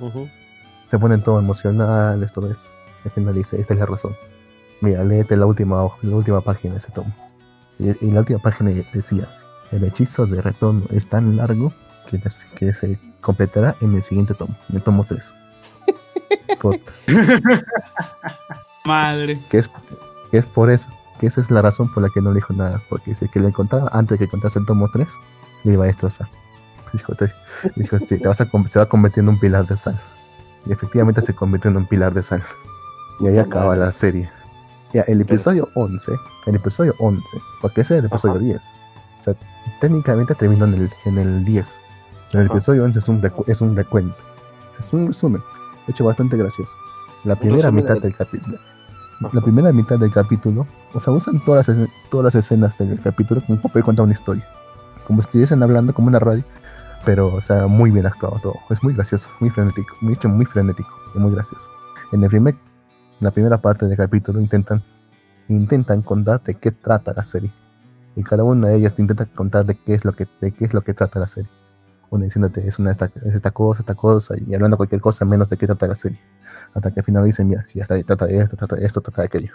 Ujú. Se ponen todo emocionales, todo eso. Al final dice, esta es la razón. Mira, léete la última, hoja- la última página de ese tomo. Y, y la última página decía, el hechizo de retorno es tan largo que, es- que se completará en el siguiente tomo, en el tomo 3. Puta, Madre. que, es, que es por eso, que esa es la razón por la que no le dijo nada, porque si es que lo encontraba antes de que encontrase el tomo 3, le iba a destrozar. Dijo, te, dijo sí, te vas a, se va a convertir en un pilar de sal. Y efectivamente se convirtió en un pilar de sal. Y ahí acaba la serie. Ya, el episodio 11, el episodio 11, porque ese es el episodio Ajá. 10. O sea, técnicamente terminó en el, en el 10. El episodio 11 es un, recu- es un recuento. Es un resumen. De hecho, bastante gracioso. La primera mitad de- del capítulo. La primera mitad del capítulo, o sea, usan todas las, todas las escenas del capítulo como para contar una historia. Como si estuviesen hablando como una radio, pero, o sea, muy bien actuado todo. Es muy gracioso, muy frenético, muy hecho muy frenético y muy gracioso. En el primer, la primera parte del capítulo intentan, intentan contar de qué trata la serie. Y cada una de ellas te intenta contar de qué es lo que, de qué es lo que trata la serie. Una diciéndote es, una, esta, es esta cosa, esta cosa, y hablando cualquier cosa menos de qué trata la serie. Hasta que al final dicen, mira, si hasta trata de esto, trata de esto, trata de aquello.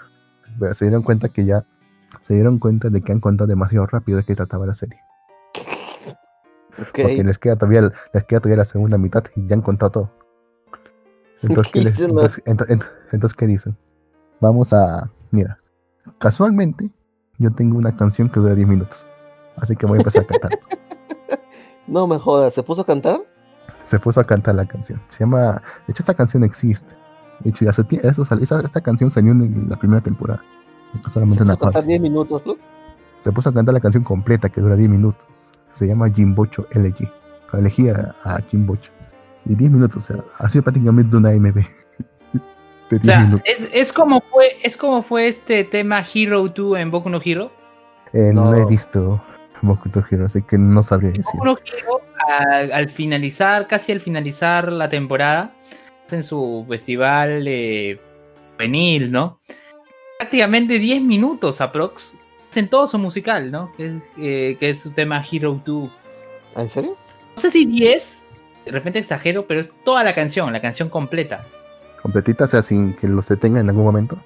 Pero se dieron cuenta que ya, se dieron cuenta de que han contado demasiado rápido de qué trataba la serie. Ok. Porque les queda todavía, les queda todavía la segunda mitad y ya han contado todo. Entonces, ¿qué, les- entonces, ento- ent- entonces, ¿qué dicen? Vamos a, mira, casualmente yo tengo una canción que dura 10 minutos. Así que voy a empezar a cantar. No me jodas, ¿se puso a cantar? Se puso a cantar la canción. Se llama, de hecho esa canción existe. De hecho, ya se tie- eso sal- esa, esa canción salió en la primera temporada. No ¿Se solamente puso una a cantar parte. 10 minutos, Luke? Se puso a cantar la canción completa que dura 10 minutos. Se llama Jimbocho LG. Elegí a, a Jimbocho. Y 10 minutos, o sea, ha sido prácticamente una MB. De 10 O sea, minutos. es, es como fue, es como fue este tema Hero 2 en Boku no Hero. Eh, no. no. he visto Boku no Hero, así que no sabría decir. Boku no Hero, a- al finalizar, casi al finalizar la temporada, hacen su festival eh, ¿no? Prácticamente 10 minutos aprox en todo su musical, ¿no? Que es, eh, que es su tema Hero 2. ¿Ah, ¿En serio? No sé si 10, de repente exagero, pero es toda la canción, la canción completa. Completita, o sea, sin que los detenga en algún momento.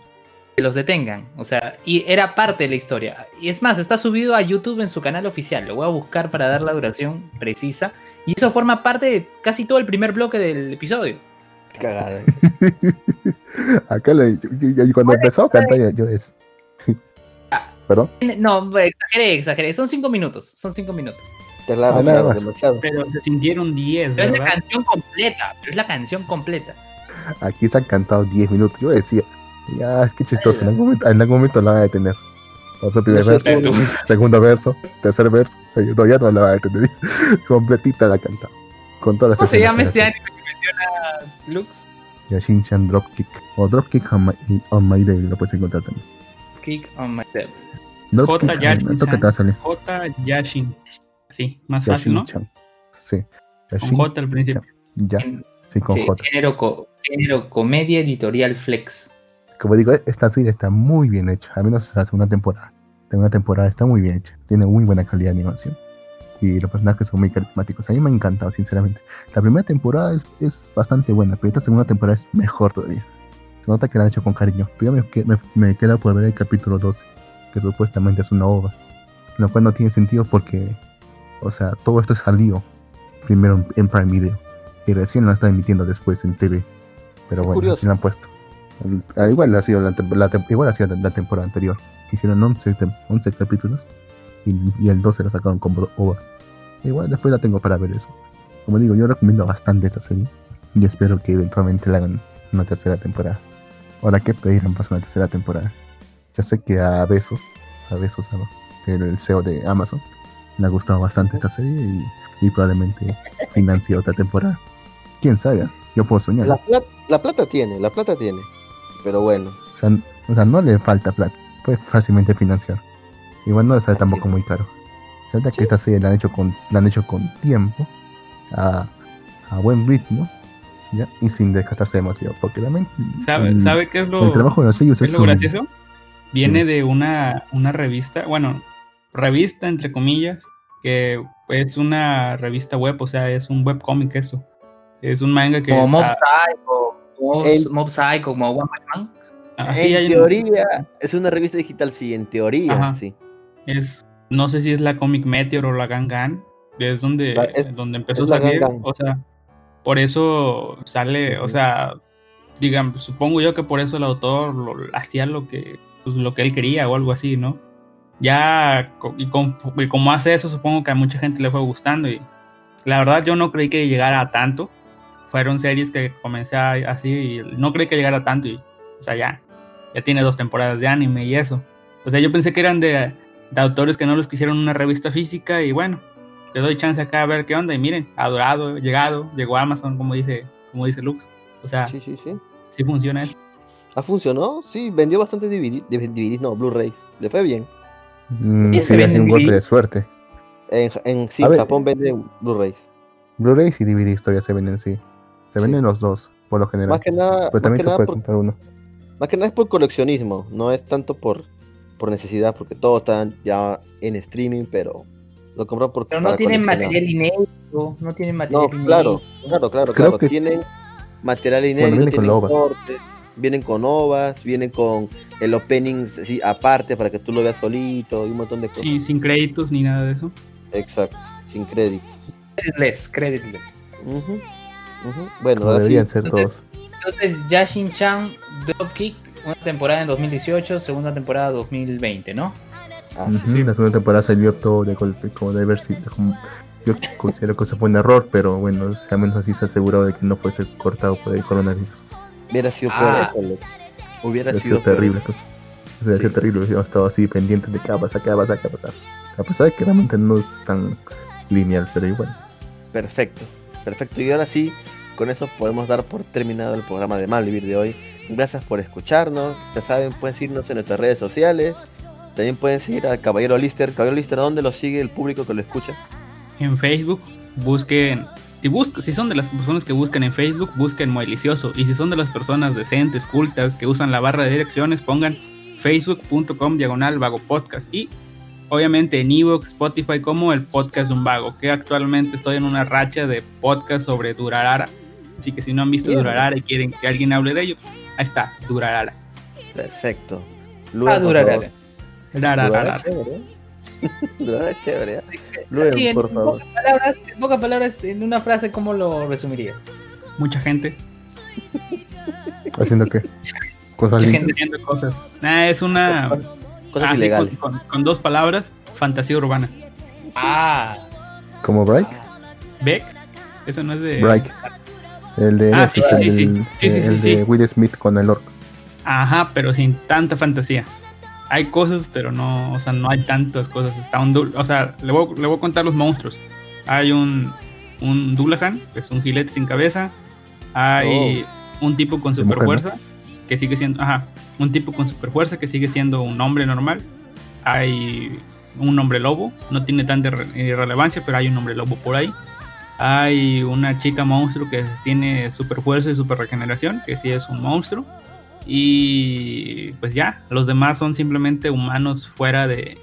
Que los detengan, o sea, y era parte de la historia. Y es más, está subido a YouTube en su canal oficial. Lo voy a buscar para dar la duración precisa. Y eso forma parte de casi todo el primer bloque del episodio. Cagada. Acá le- yo- yo- yo cuando empezó a cantar, yo, yo es. Ah. ¿Perdón? No, exageré, exageré. Son cinco minutos, son cinco minutos. Ah, claro, demasiado. Pero se sintieron 10, Pero es la canción completa, pero es la canción completa. Aquí se han cantado 10 minutos. Yo decía, ya, es que chistoso. En algún momento, en algún momento la van a detener. Primer verso, segundo verso, tercer verso. No, ya no la van a detener. Completita la. Con todas las ¿Cómo se llama este anime que mencionas, Lux? Yashin-chan Dropkick. O Dropkick on my, on my Day, lo puedes encontrar también. Kick on my devil. Dropkick, J. Salir. J. Yashin. Sí, más fácil, ¿no? Sí. Con Yashin, J al principio. ya, sí, con J. género comedia editorial flex. Como digo, esta serie está muy bien hecha, al menos la segunda temporada. La segunda temporada está muy bien hecha, tiene muy buena calidad de animación. Y los personajes son muy carismáticos. A mí me ha encantado, sinceramente. La primera temporada es, es bastante buena, pero esta segunda temporada es mejor todavía. Se nota que la han hecho con cariño. Todavía me, me, me queda por ver el capítulo 12, que supuestamente es una ova. Lo cual no tiene sentido porque, o sea, todo esto salió primero en, en Prime Video. Y recién lo están emitiendo después en TV. Pero Qué bueno, así lo han puesto. Ah, igual ha sido la, la igual ha sido la, temporada anterior. Hicieron 11, tem- 11 capítulos y, y el 12 lo sacaron como OVA. Igual después la tengo para ver eso. Como digo, yo recomiendo bastante esta serie y espero que eventualmente la hagan una tercera temporada. Ahora, ¿qué pedirán para una tercera temporada? Yo sé que a Besos, a Besos, el CEO de Amazon, le ha gustado bastante esta serie y, y probablemente financie otra temporada. ¿Quién sabe? Yo puedo soñar. La la plata tiene, la plata tiene. Pero bueno, O sea, n- o sea, no le falta plata. Puede fácilmente financiar. Igual no le sale tampoco muy caro. Se nota que esta serie la han hecho con, la han hecho con tiempo, a, a buen ritmo, ¿ya? y sin desgastarse demasiado. Porque realmente ¿Sabe, el, ¿sabe qué es lo, el trabajo de los sellos es es lo un- gracioso? Viene de una, una revista, bueno, revista entre comillas, que es una revista web, o sea, es un webcómic eso. Es un manga que... Como Mob está- Psycho, Mob, El- Mob Psycho, como One Punch Man. así en hay un- teoría, es una revista digital, sí, en teoría, Ajá. sí. es no sé si es la Comic Meteor o la Gangan, es donde, La- es- donde empezó a salir, o sea, por eso sale, o sea, digan, supongo yo que por eso el autor lo, hacía lo que, pues, lo que él quería o algo así, ¿no? Ya, y, con- y como hace eso, supongo que a mucha gente le fue gustando y la verdad yo no creí que llegara a tanto, fueron series que comencé a- así y no creí que llegara tanto y, o sea, ya, ya tiene dos temporadas de anime y eso. O sea, yo pensé que eran de, de autores que no los quisieron una revista física y bueno, le doy chance acá a ver qué onda y miren, adorado, llegado, llegó a Amazon como dice, como dice Lux. O sea, sí, Sí, sí, sí. funciona eso. Ah, funcionó, sí, vendió bastante DVD, DVD no, Blu-rays. Le fue bien. Mm, ¿Y sí, vende sido un en golpe de suerte. En, en sí, A en ver, Japón venden Blu-rays. Blu-rays y DVD historias se venden, sí. Se Sí. venden los dos, por lo general. Más que nada, Pero más también que se nada puede por, comprar uno. más que nada es por coleccionismo, no es tanto por, por necesidad, porque todos están ya en streaming, pero lo compran por Pero no tienen material inédito, no tienen No, material inédito. claro, claro, claro, Creo claro. que- Tienen material inédito, viene con tienen ova. cortes, vienen con ovas, vienen con el opening así, aparte para que tú lo veas solito y un montón de cosas. Sí, sin créditos ni nada de eso. Exacto, sin crédito. Creditless, creditless. Bueno, Como ahora sí, deberían ser Entonces- todos. Entonces, Yashin-chan Dropkick, una temporada en 2018, segunda temporada 2020, ¿no? así Ujú, La segunda temporada salió todo de golpe, como sido. como- Yo considero que eso fue un error, pero bueno, si al menos así se aseguró de que no fuese cortado por el coronavirus. hubiera sido Ah. peor eso, Alex. Hubiera Hubiera sido sido terrible. Cosa. Eso hubiera sido terrible, hubiéramos estado así pendientes de qué va a pasar, qué va a pasar, qué va a pasar. A pesar de que realmente no es tan lineal, pero igual. Perfecto, perfecto. Y ahora sí, con eso podemos dar por terminado el programa de Mal Vivir de hoy. Gracias por escucharnos. Ya saben, pueden seguirnos en nuestras redes sociales. También pueden seguir al Caballero Lister. Caballero Lister, ¿dónde lo sigue el público que lo escucha? En Facebook, busquen. Si, si son de las personas que buscan en Facebook, busquen Moelicioso. Y si son de las personas decentes, cultas, que usan la barra de direcciones, pongan facebook.com diagonal vago podcast y obviamente en Evox, Spotify como el podcast de un vago, que actualmente estoy en una racha de podcast sobre Durarara. Así que si no han visto Bien. Durarara y quieren que alguien hable de ello, ahí está, Durarara. Perfecto. Ah, Durarara. Durarara. chévere. Durarara chévere. ¿eh? Luego, Sí, en, por en favor. pocas palabras, en pocas palabras, en una frase, ¿cómo lo resumirías? Mucha gente, ¿Haciendo qué? Cosas mucha lindas. gente haciendo cosas. Nah, es una... Cosas ah, sí, ilegales. con, con- con dos palabras, fantasía urbana. Ah, Como Break. Beck, eso no es de... Break. El de Ah, sí, sí, el, sí, sí, sí, el sí, de sí. Will Smith con el orco. Ajá, pero sin tanta fantasía. Hay cosas, pero no, o sea, no hay tantas cosas. Está un dul- o sea, le voy, le voy a contar los monstruos. Hay un, un Dullahan, que es un gilete sin cabeza. Hay un tipo con super fuerza, que sigue siendo, ajá, un tipo con super fuerza que sigue siendo un hombre normal. Hay un hombre lobo, no tiene tanta eh, relevancia, pero hay un hombre lobo por ahí. Hay una chica monstruo que tiene super fuerza y super regeneración, que sí es un monstruo. Y pues ya, los demás son simplemente humanos fuera de,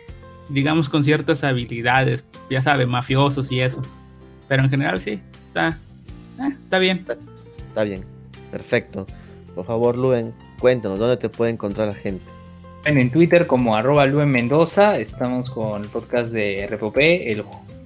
digamos, con ciertas habilidades, ya sabe, mafiosos y eso. Pero en general sí, está, eh, está bien. Está bien. Perfecto. Por favor, Luen, cuéntanos dónde te puede encontrar la gente. Bueno, en Twitter como arroba Mendoza, estamos con el podcast de RPP. El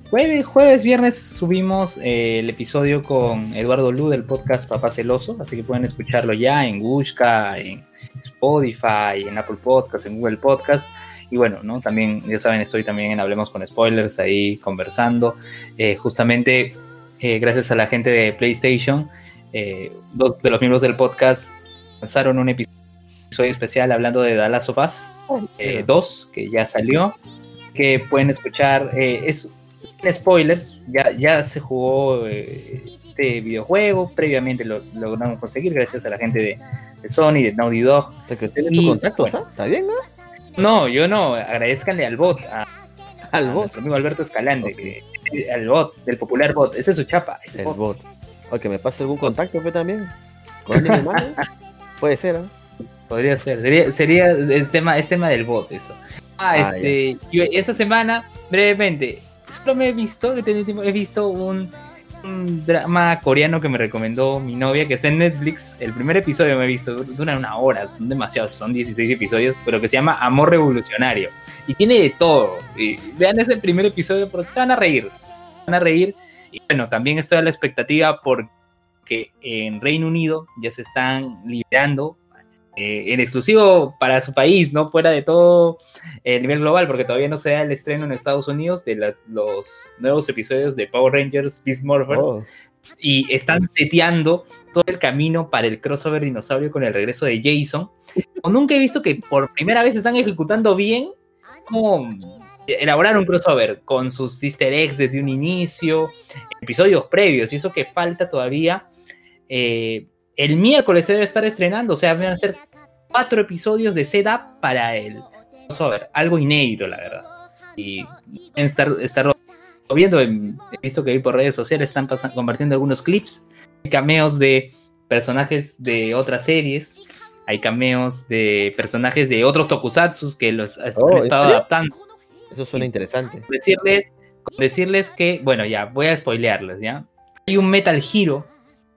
jueves, jueves, viernes subimos eh, el episodio con Eduardo Lu del podcast Papá Celoso, así que pueden escucharlo ya en Gushka, en Spotify, en Apple Podcast, en Google Podcast. Y bueno, ¿no? También, ya saben, estoy también en Hablemos con Spoilers ahí conversando. Eh, justamente, eh, gracias a la gente de PlayStation, dos de los miembros del podcast lanzaron un episodio especial hablando de The Last of Us eh, 2, que ya salió, que pueden escuchar, eh, es spoilers, ya, ya se jugó eh, este videojuego, previamente lo lo logramos conseguir gracias a la gente de, de Sony, de Naughty Dog. Sea, que tienes tu contacto, bueno. ¿ah? ¿Está bien, no? No, yo no, agradezcanle al bot, a, Al a bot. nuestro amigo Alberto Escalante, que, al bot, del popular bot, ese es su chapa. el El bot. bot. O que me pase algún contacto, pues también. Con. Puede ser, ¿ah? Podría ser, sería, sería es tema, es tema del bot eso. Ah, Ah, este, yo esta semana, brevemente, solo me he visto, tiempo- he visto un, un drama coreano que me recomendó mi novia, que está en Netflix. El primer episodio me he visto, dura una hora, son demasiados, son 16 episodios, pero que se llama Amor Revolucionario. Y tiene de todo. Y vean ese primer episodio porque se van a reír. Se van a reír. Y bueno, también estoy a la expectativa porque en Reino Unido ya se están liberando eh, en exclusivo para su país, no fuera de todo el nivel global, porque todavía no se da el estreno en Estados Unidos de la- los nuevos episodios de Power Rangers Beast Morphers Oh, y están seteando todo el camino para el crossover dinosaurio con el regreso de Jason. O nunca he visto que por primera vez están ejecutando bien como elaborar un crossover con sus easter eggs desde un inicio, episodios previos, y eso que falta todavía. Eh, el miércoles se debe estar estrenando, o sea, van a ser cuatro episodios de setup para el crossover, algo inédito, la verdad. Y estar, estar viendo, he visto que vi por redes sociales, están pasan- compartiendo algunos clips, hay cameos de personajes de otras series, hay cameos de personajes de otros tokusatsus que los Oh, ¿en estado adaptando. eso suena interesante. Decirles, decirles que, bueno, ya, voy a spoilearles, ¿ya? Hay un Metal Hero,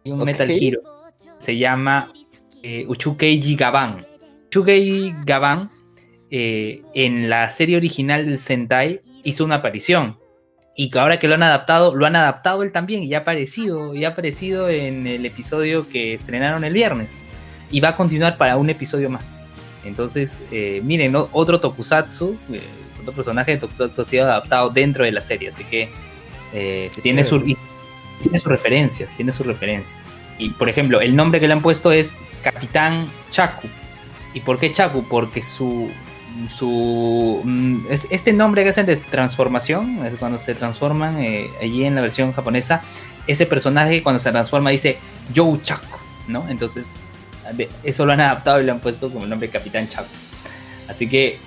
hay un. Metal Hero, se llama eh, Uchukeiji Gaban. Uchukeiji Gaban, eh, en la serie original del Sentai, hizo una aparición. Y que ahora que lo han adaptado, lo han adaptado él también y ha aparecido, y ha aparecido en el episodio que estrenaron el viernes. Y va a continuar para un episodio más. Entonces, eh, miren, ¿no? otro Tokusatsu, eh, otro personaje de Tokusatsu ha sido adaptado dentro de la serie, así que tiene, su, tiene sus referencias, tiene sus referencias. Y por ejemplo, el nombre que le han puesto es Capitán Chaku. ¿Y por qué Chaku? Porque su. su mm, es- este nombre que hacen de transformación, es cuando se transforman eh, allí en la versión japonesa, ese personaje cuando se transforma dice Yo Chaku, ¿no? Entonces, eso lo han adaptado y le han puesto como el nombre Capitán Chaku. Así que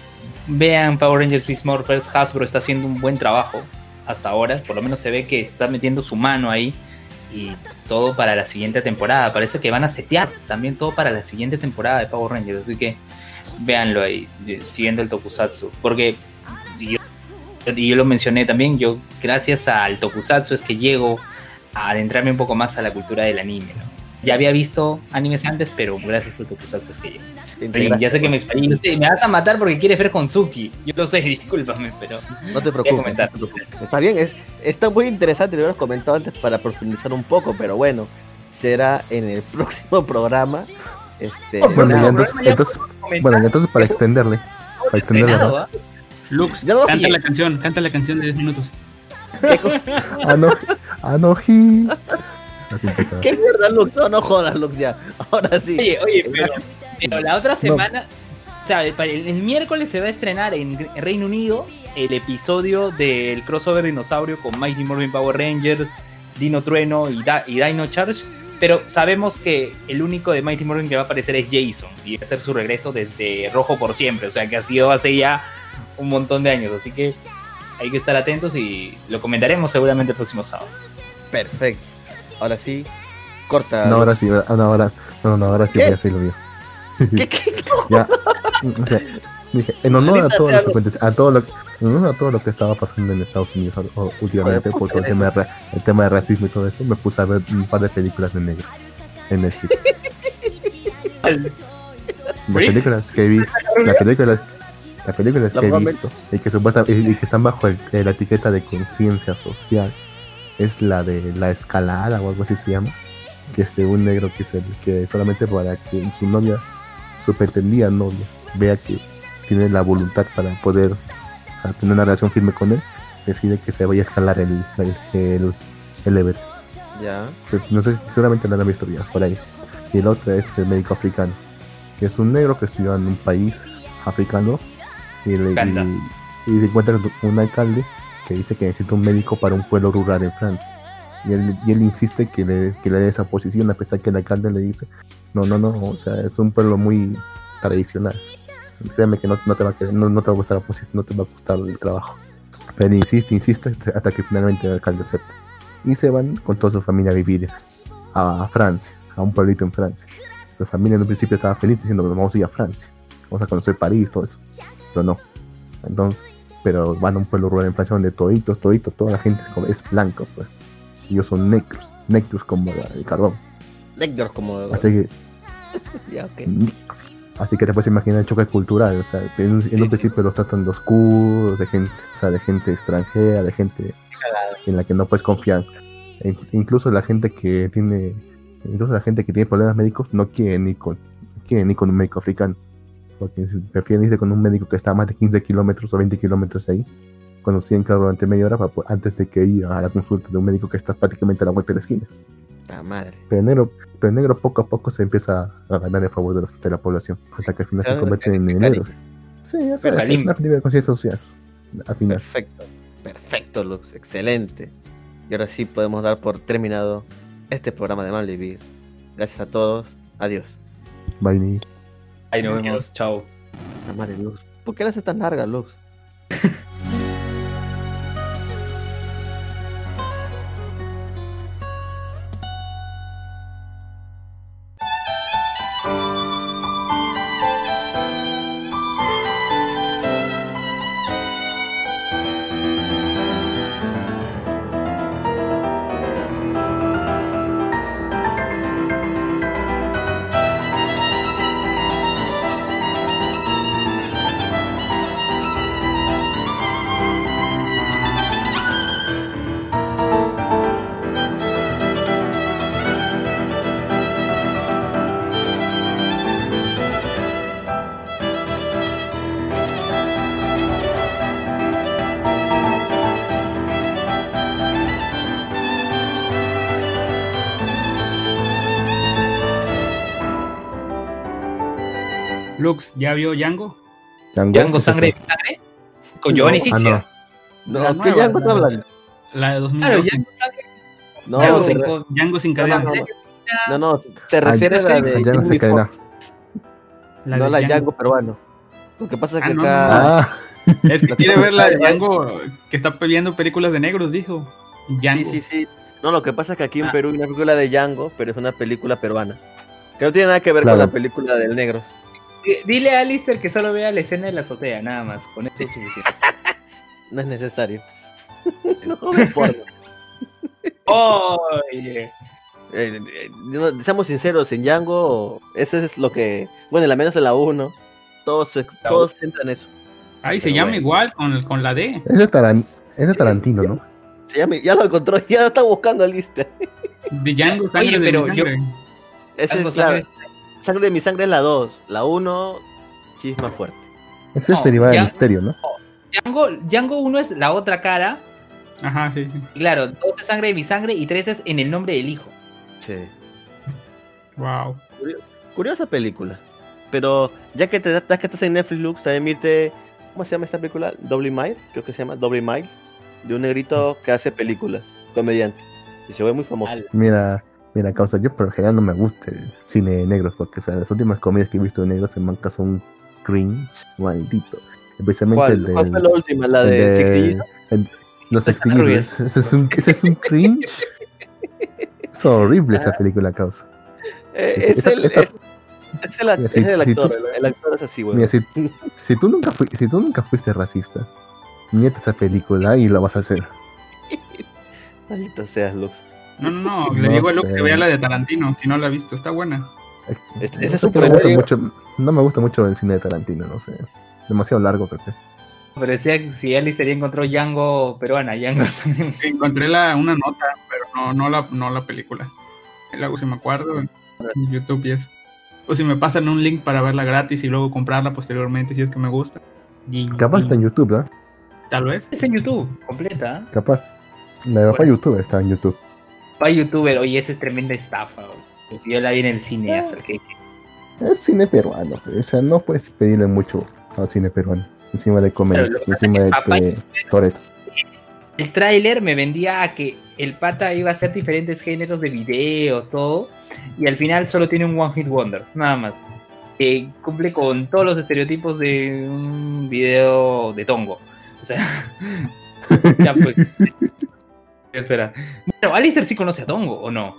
vean Power Rangers Beast Morphers, Hasbro está haciendo un buen trabajo hasta ahora, por lo menos se ve que está metiendo su mano ahí y todo para la siguiente temporada. Parece que van a setear también todo para la siguiente temporada de Power Rangers, así que véanlo ahí, siguiendo el tokusatsu. Porque yo, y yo lo mencioné también, yo gracias al tokusatsu es que llego a adentrarme un poco más a la cultura del anime. Ya había visto animes antes, pero gracias al tokusatsu es que llego. Ya sé que me sé, me vas a matar porque quieres ver con Suki. Yo lo sé, discúlpame, pero No te preocupes. comentar. no te preocupes. Está bien, es, está muy interesante, lo hubieras comentado antes para profundizar un poco, pero bueno, será en el próximo programa. Este, Bueno, ya entonces, entonces, bueno, ya entonces para extenderle, para extenderle más. ¿ah? Lux, Ya lo canta la canción, canta la canción de 10 minutos. ¿qué, co- Ano, Anoji. Así empezaba. qué mierda, Lux? No, no jodas, Lux, ya. Ahora sí. Oye, oye, pero, Gracias. Pero la otra semana, o sea, el, el- el miércoles se va a estrenar en Reino Unido el episodio del crossover dinosaurio con Mighty Morphin Power Rangers, Dino Trueno y, Da- y Dino Charge. Pero sabemos que el único de Mighty Morphin que va a aparecer es Jason y va a hacer su regreso desde Rojo por siempre. O sea, que ha sido hace ya un montón de años. Así que hay que estar atentos y lo comentaremos seguramente el próximo sábado. Perfecto. Ahora sí, corta. No, ahora sí, no, ahora, no, no, ahora sí ¿Qué? voy a hacer lo mío. ¿Qué, qué? Ya, o sea, dije, en honor a todo, lo que, a todo lo, en honor a todo lo que estaba pasando en Estados Unidos o- últimamente por todo el tema, de, el tema de racismo y todo eso, me puse a ver un par de películas de negro en Netflix. Las películas que he visto, las películas, las películas La que he visto y que supuestamente y que están bajo el- la etiqueta de conciencia social es la de la escalada o algo así se llama, que es de un negro que se que solamente para que su novia, su pretendida novia, vea que tiene la voluntad para poder o sea, tener una relación firme con él, decide que se vaya a escalar el, el, el, el Everest. Ya. No sé, seguramente lo han visto ya por ahí. Y el otro es el médico africano, que es un negro que estudió en un país africano y, le, Uganda. y, y se encuentra con un alcalde que dice que necesita un médico para un pueblo rural en Francia. Y él, y él insiste que le, que le dé esa posición, a pesar que el alcalde le dice, no, no, no, o sea, es un pueblo muy tradicional. Créeme que no, no te va a querer- no, no te va a gustar la posición, no te va a gustar el trabajo. Pero insiste, insiste, hasta que finalmente el alcalde acepta. Y se van con toda su familia a vivir a Francia, a un pueblito en Francia. Su familia en un principio estaba feliz diciendo, vamos a ir a Francia, vamos a conocer París, todo eso. Pero no. Entonces, pero van a un pueblo rural en Francia donde toditos, toditos, toda la gente es blanca, pues. Y ellos son negros, negros como el carbón. Negros como. Así que, Ya, ok. así que te puedes imaginar el choque cultural. O sea, en, un- principio los tratan de oscuros, de gente, o sea, de gente extranjera, de gente en la que no puedes confiar. E- incluso la gente que tiene, incluso la gente que tiene problemas médicos no quiere ni con, quiere ni con un médico africano. Porque prefieren irse con un médico que está a más de 15 kilómetros o 20 kilómetros ahí, siguen claro durante media hora para po- antes de que ir a la consulta de un médico que está prácticamente a la vuelta de la esquina. La madre. Pero el negro, pero el negro poco a poco se empieza a ganar en favor de, los- de la población, hasta que al final se convierte en negro. Sí, ya sabes, es una de conciencia social. Al final. Perfecto. Perfecto, Lux. Excelente. Y ahora sí podemos dar por terminado este programa de Mal Vivir. Gracias a todos. Adiós. Bye, Ni. Ahí nos vemos, chao. La madre, Lux. ¿Por qué la haces tan larga, Lux? ¿ya vio Django? Django, Django, ¿es sangre. Con Giovanni Ah. No, La ¿qué nueva, Django está la- hablando? La de 2000. Claro, Django, sangre. No, Django, se sin, Django sin no, cadena. no, no. no, no, se refiere a la de Django se cadena. No la Django. Django peruano. Lo que pasa es que Ah, no, acá... Ah, Es que quiere ver la de Django. Django que está viendo películas de negros, dijo. Django. Sí, sí, sí. No, lo que pasa es que aquí en Ah. Perú hay una película de Django, pero es una película peruana. Que no tiene nada que ver Claro. con la película del negro. Dile a Alistair que solo vea la escena de la azotea, nada más. Con eso es suficiente. No es necesario. no me importa. Oye. Eh, eh, seamos sinceros, en Django, eso es lo que. Bueno, al menos en la 1, todos, se- todos centran eso. Ahí se llama bueno. igual con, con la D. Es de, Taran- es de Tarantino, ¿no? Se llama- ya lo encontró, ya está buscando a lista. De Django, sangre Oye, de pero yo-. Ese es claro. Sangre- de mi sangre es la 2. La 1, sí es más fuerte. Ese es No, derivado del misterio, ¿no? Django, Django 1 es la otra cara. Ajá, sí, sí. Y claro, 2 es sangre de mi sangre y 3 es en el nombre del hijo. Sí. Wow. Curiosa película. Pero ya que te ya que estás en Netflix, Lux, también viste. ¿Cómo se llama esta película? Double Mile, creo que se llama Double Mile. De un negrito que hace películas, comediante. Y se ve muy famoso. Al- Mira, causa, yo por lo general no me gusta el cine de negros, porque o sea, las últimas comedias que he visto de negros se mancan son cringe maldito. Especialmente ¿Cuál, el de cuál fue la última? ¿La de Sixty Los rubias. Ese es un, ese es un cringe. Es horrible esa película, causa. Eh, es, esa- el, esa- es, es el, Mira, si- es el si actor, tú- el, actor es así, güey. Mira, si, si tú nunca fui- si tú nunca fuiste racista, mírate esa película y lo vas a hacer. Maldito seas, Lux. No, no, no. Le No digo a Lux sé. que vea la de Tarantino, si no la ha visto. Está buena. Es que no, me gusta mucho, no me gusta mucho el cine de Tarantino, no sé. Demasiado largo creo que es. Pero decía que si Alistair ya encontró Django peruana, Django Encontré la, una nota, pero no, no, la, no la película. Luego, si me acuerdo, en YouTube y eso. O si me pasan un link para verla gratis y luego comprarla posteriormente si es que me gusta. Y- Capaz y- está en YouTube, ¿no? Tal vez. Es en YouTube, completa. Capaz. La de papá Bueno. YouTube está en YouTube. Va youtuber, oye, esa es tremenda estafa. Yo la vi en el cine hasta que Es cine peruano, o sea, no puedes pedirle mucho al cine peruano. Encima de comer, encima de, de Toretto. el tráiler me vendía a que el pata iba a hacer diferentes géneros de video, todo, y al final solo tiene un One Hit Wonder, nada más. Que cumple con todos los estereotipos de un video de tongo. O sea, ya pues. Espera. Bueno, Alistair sí conoce a Tongo, ¿o no?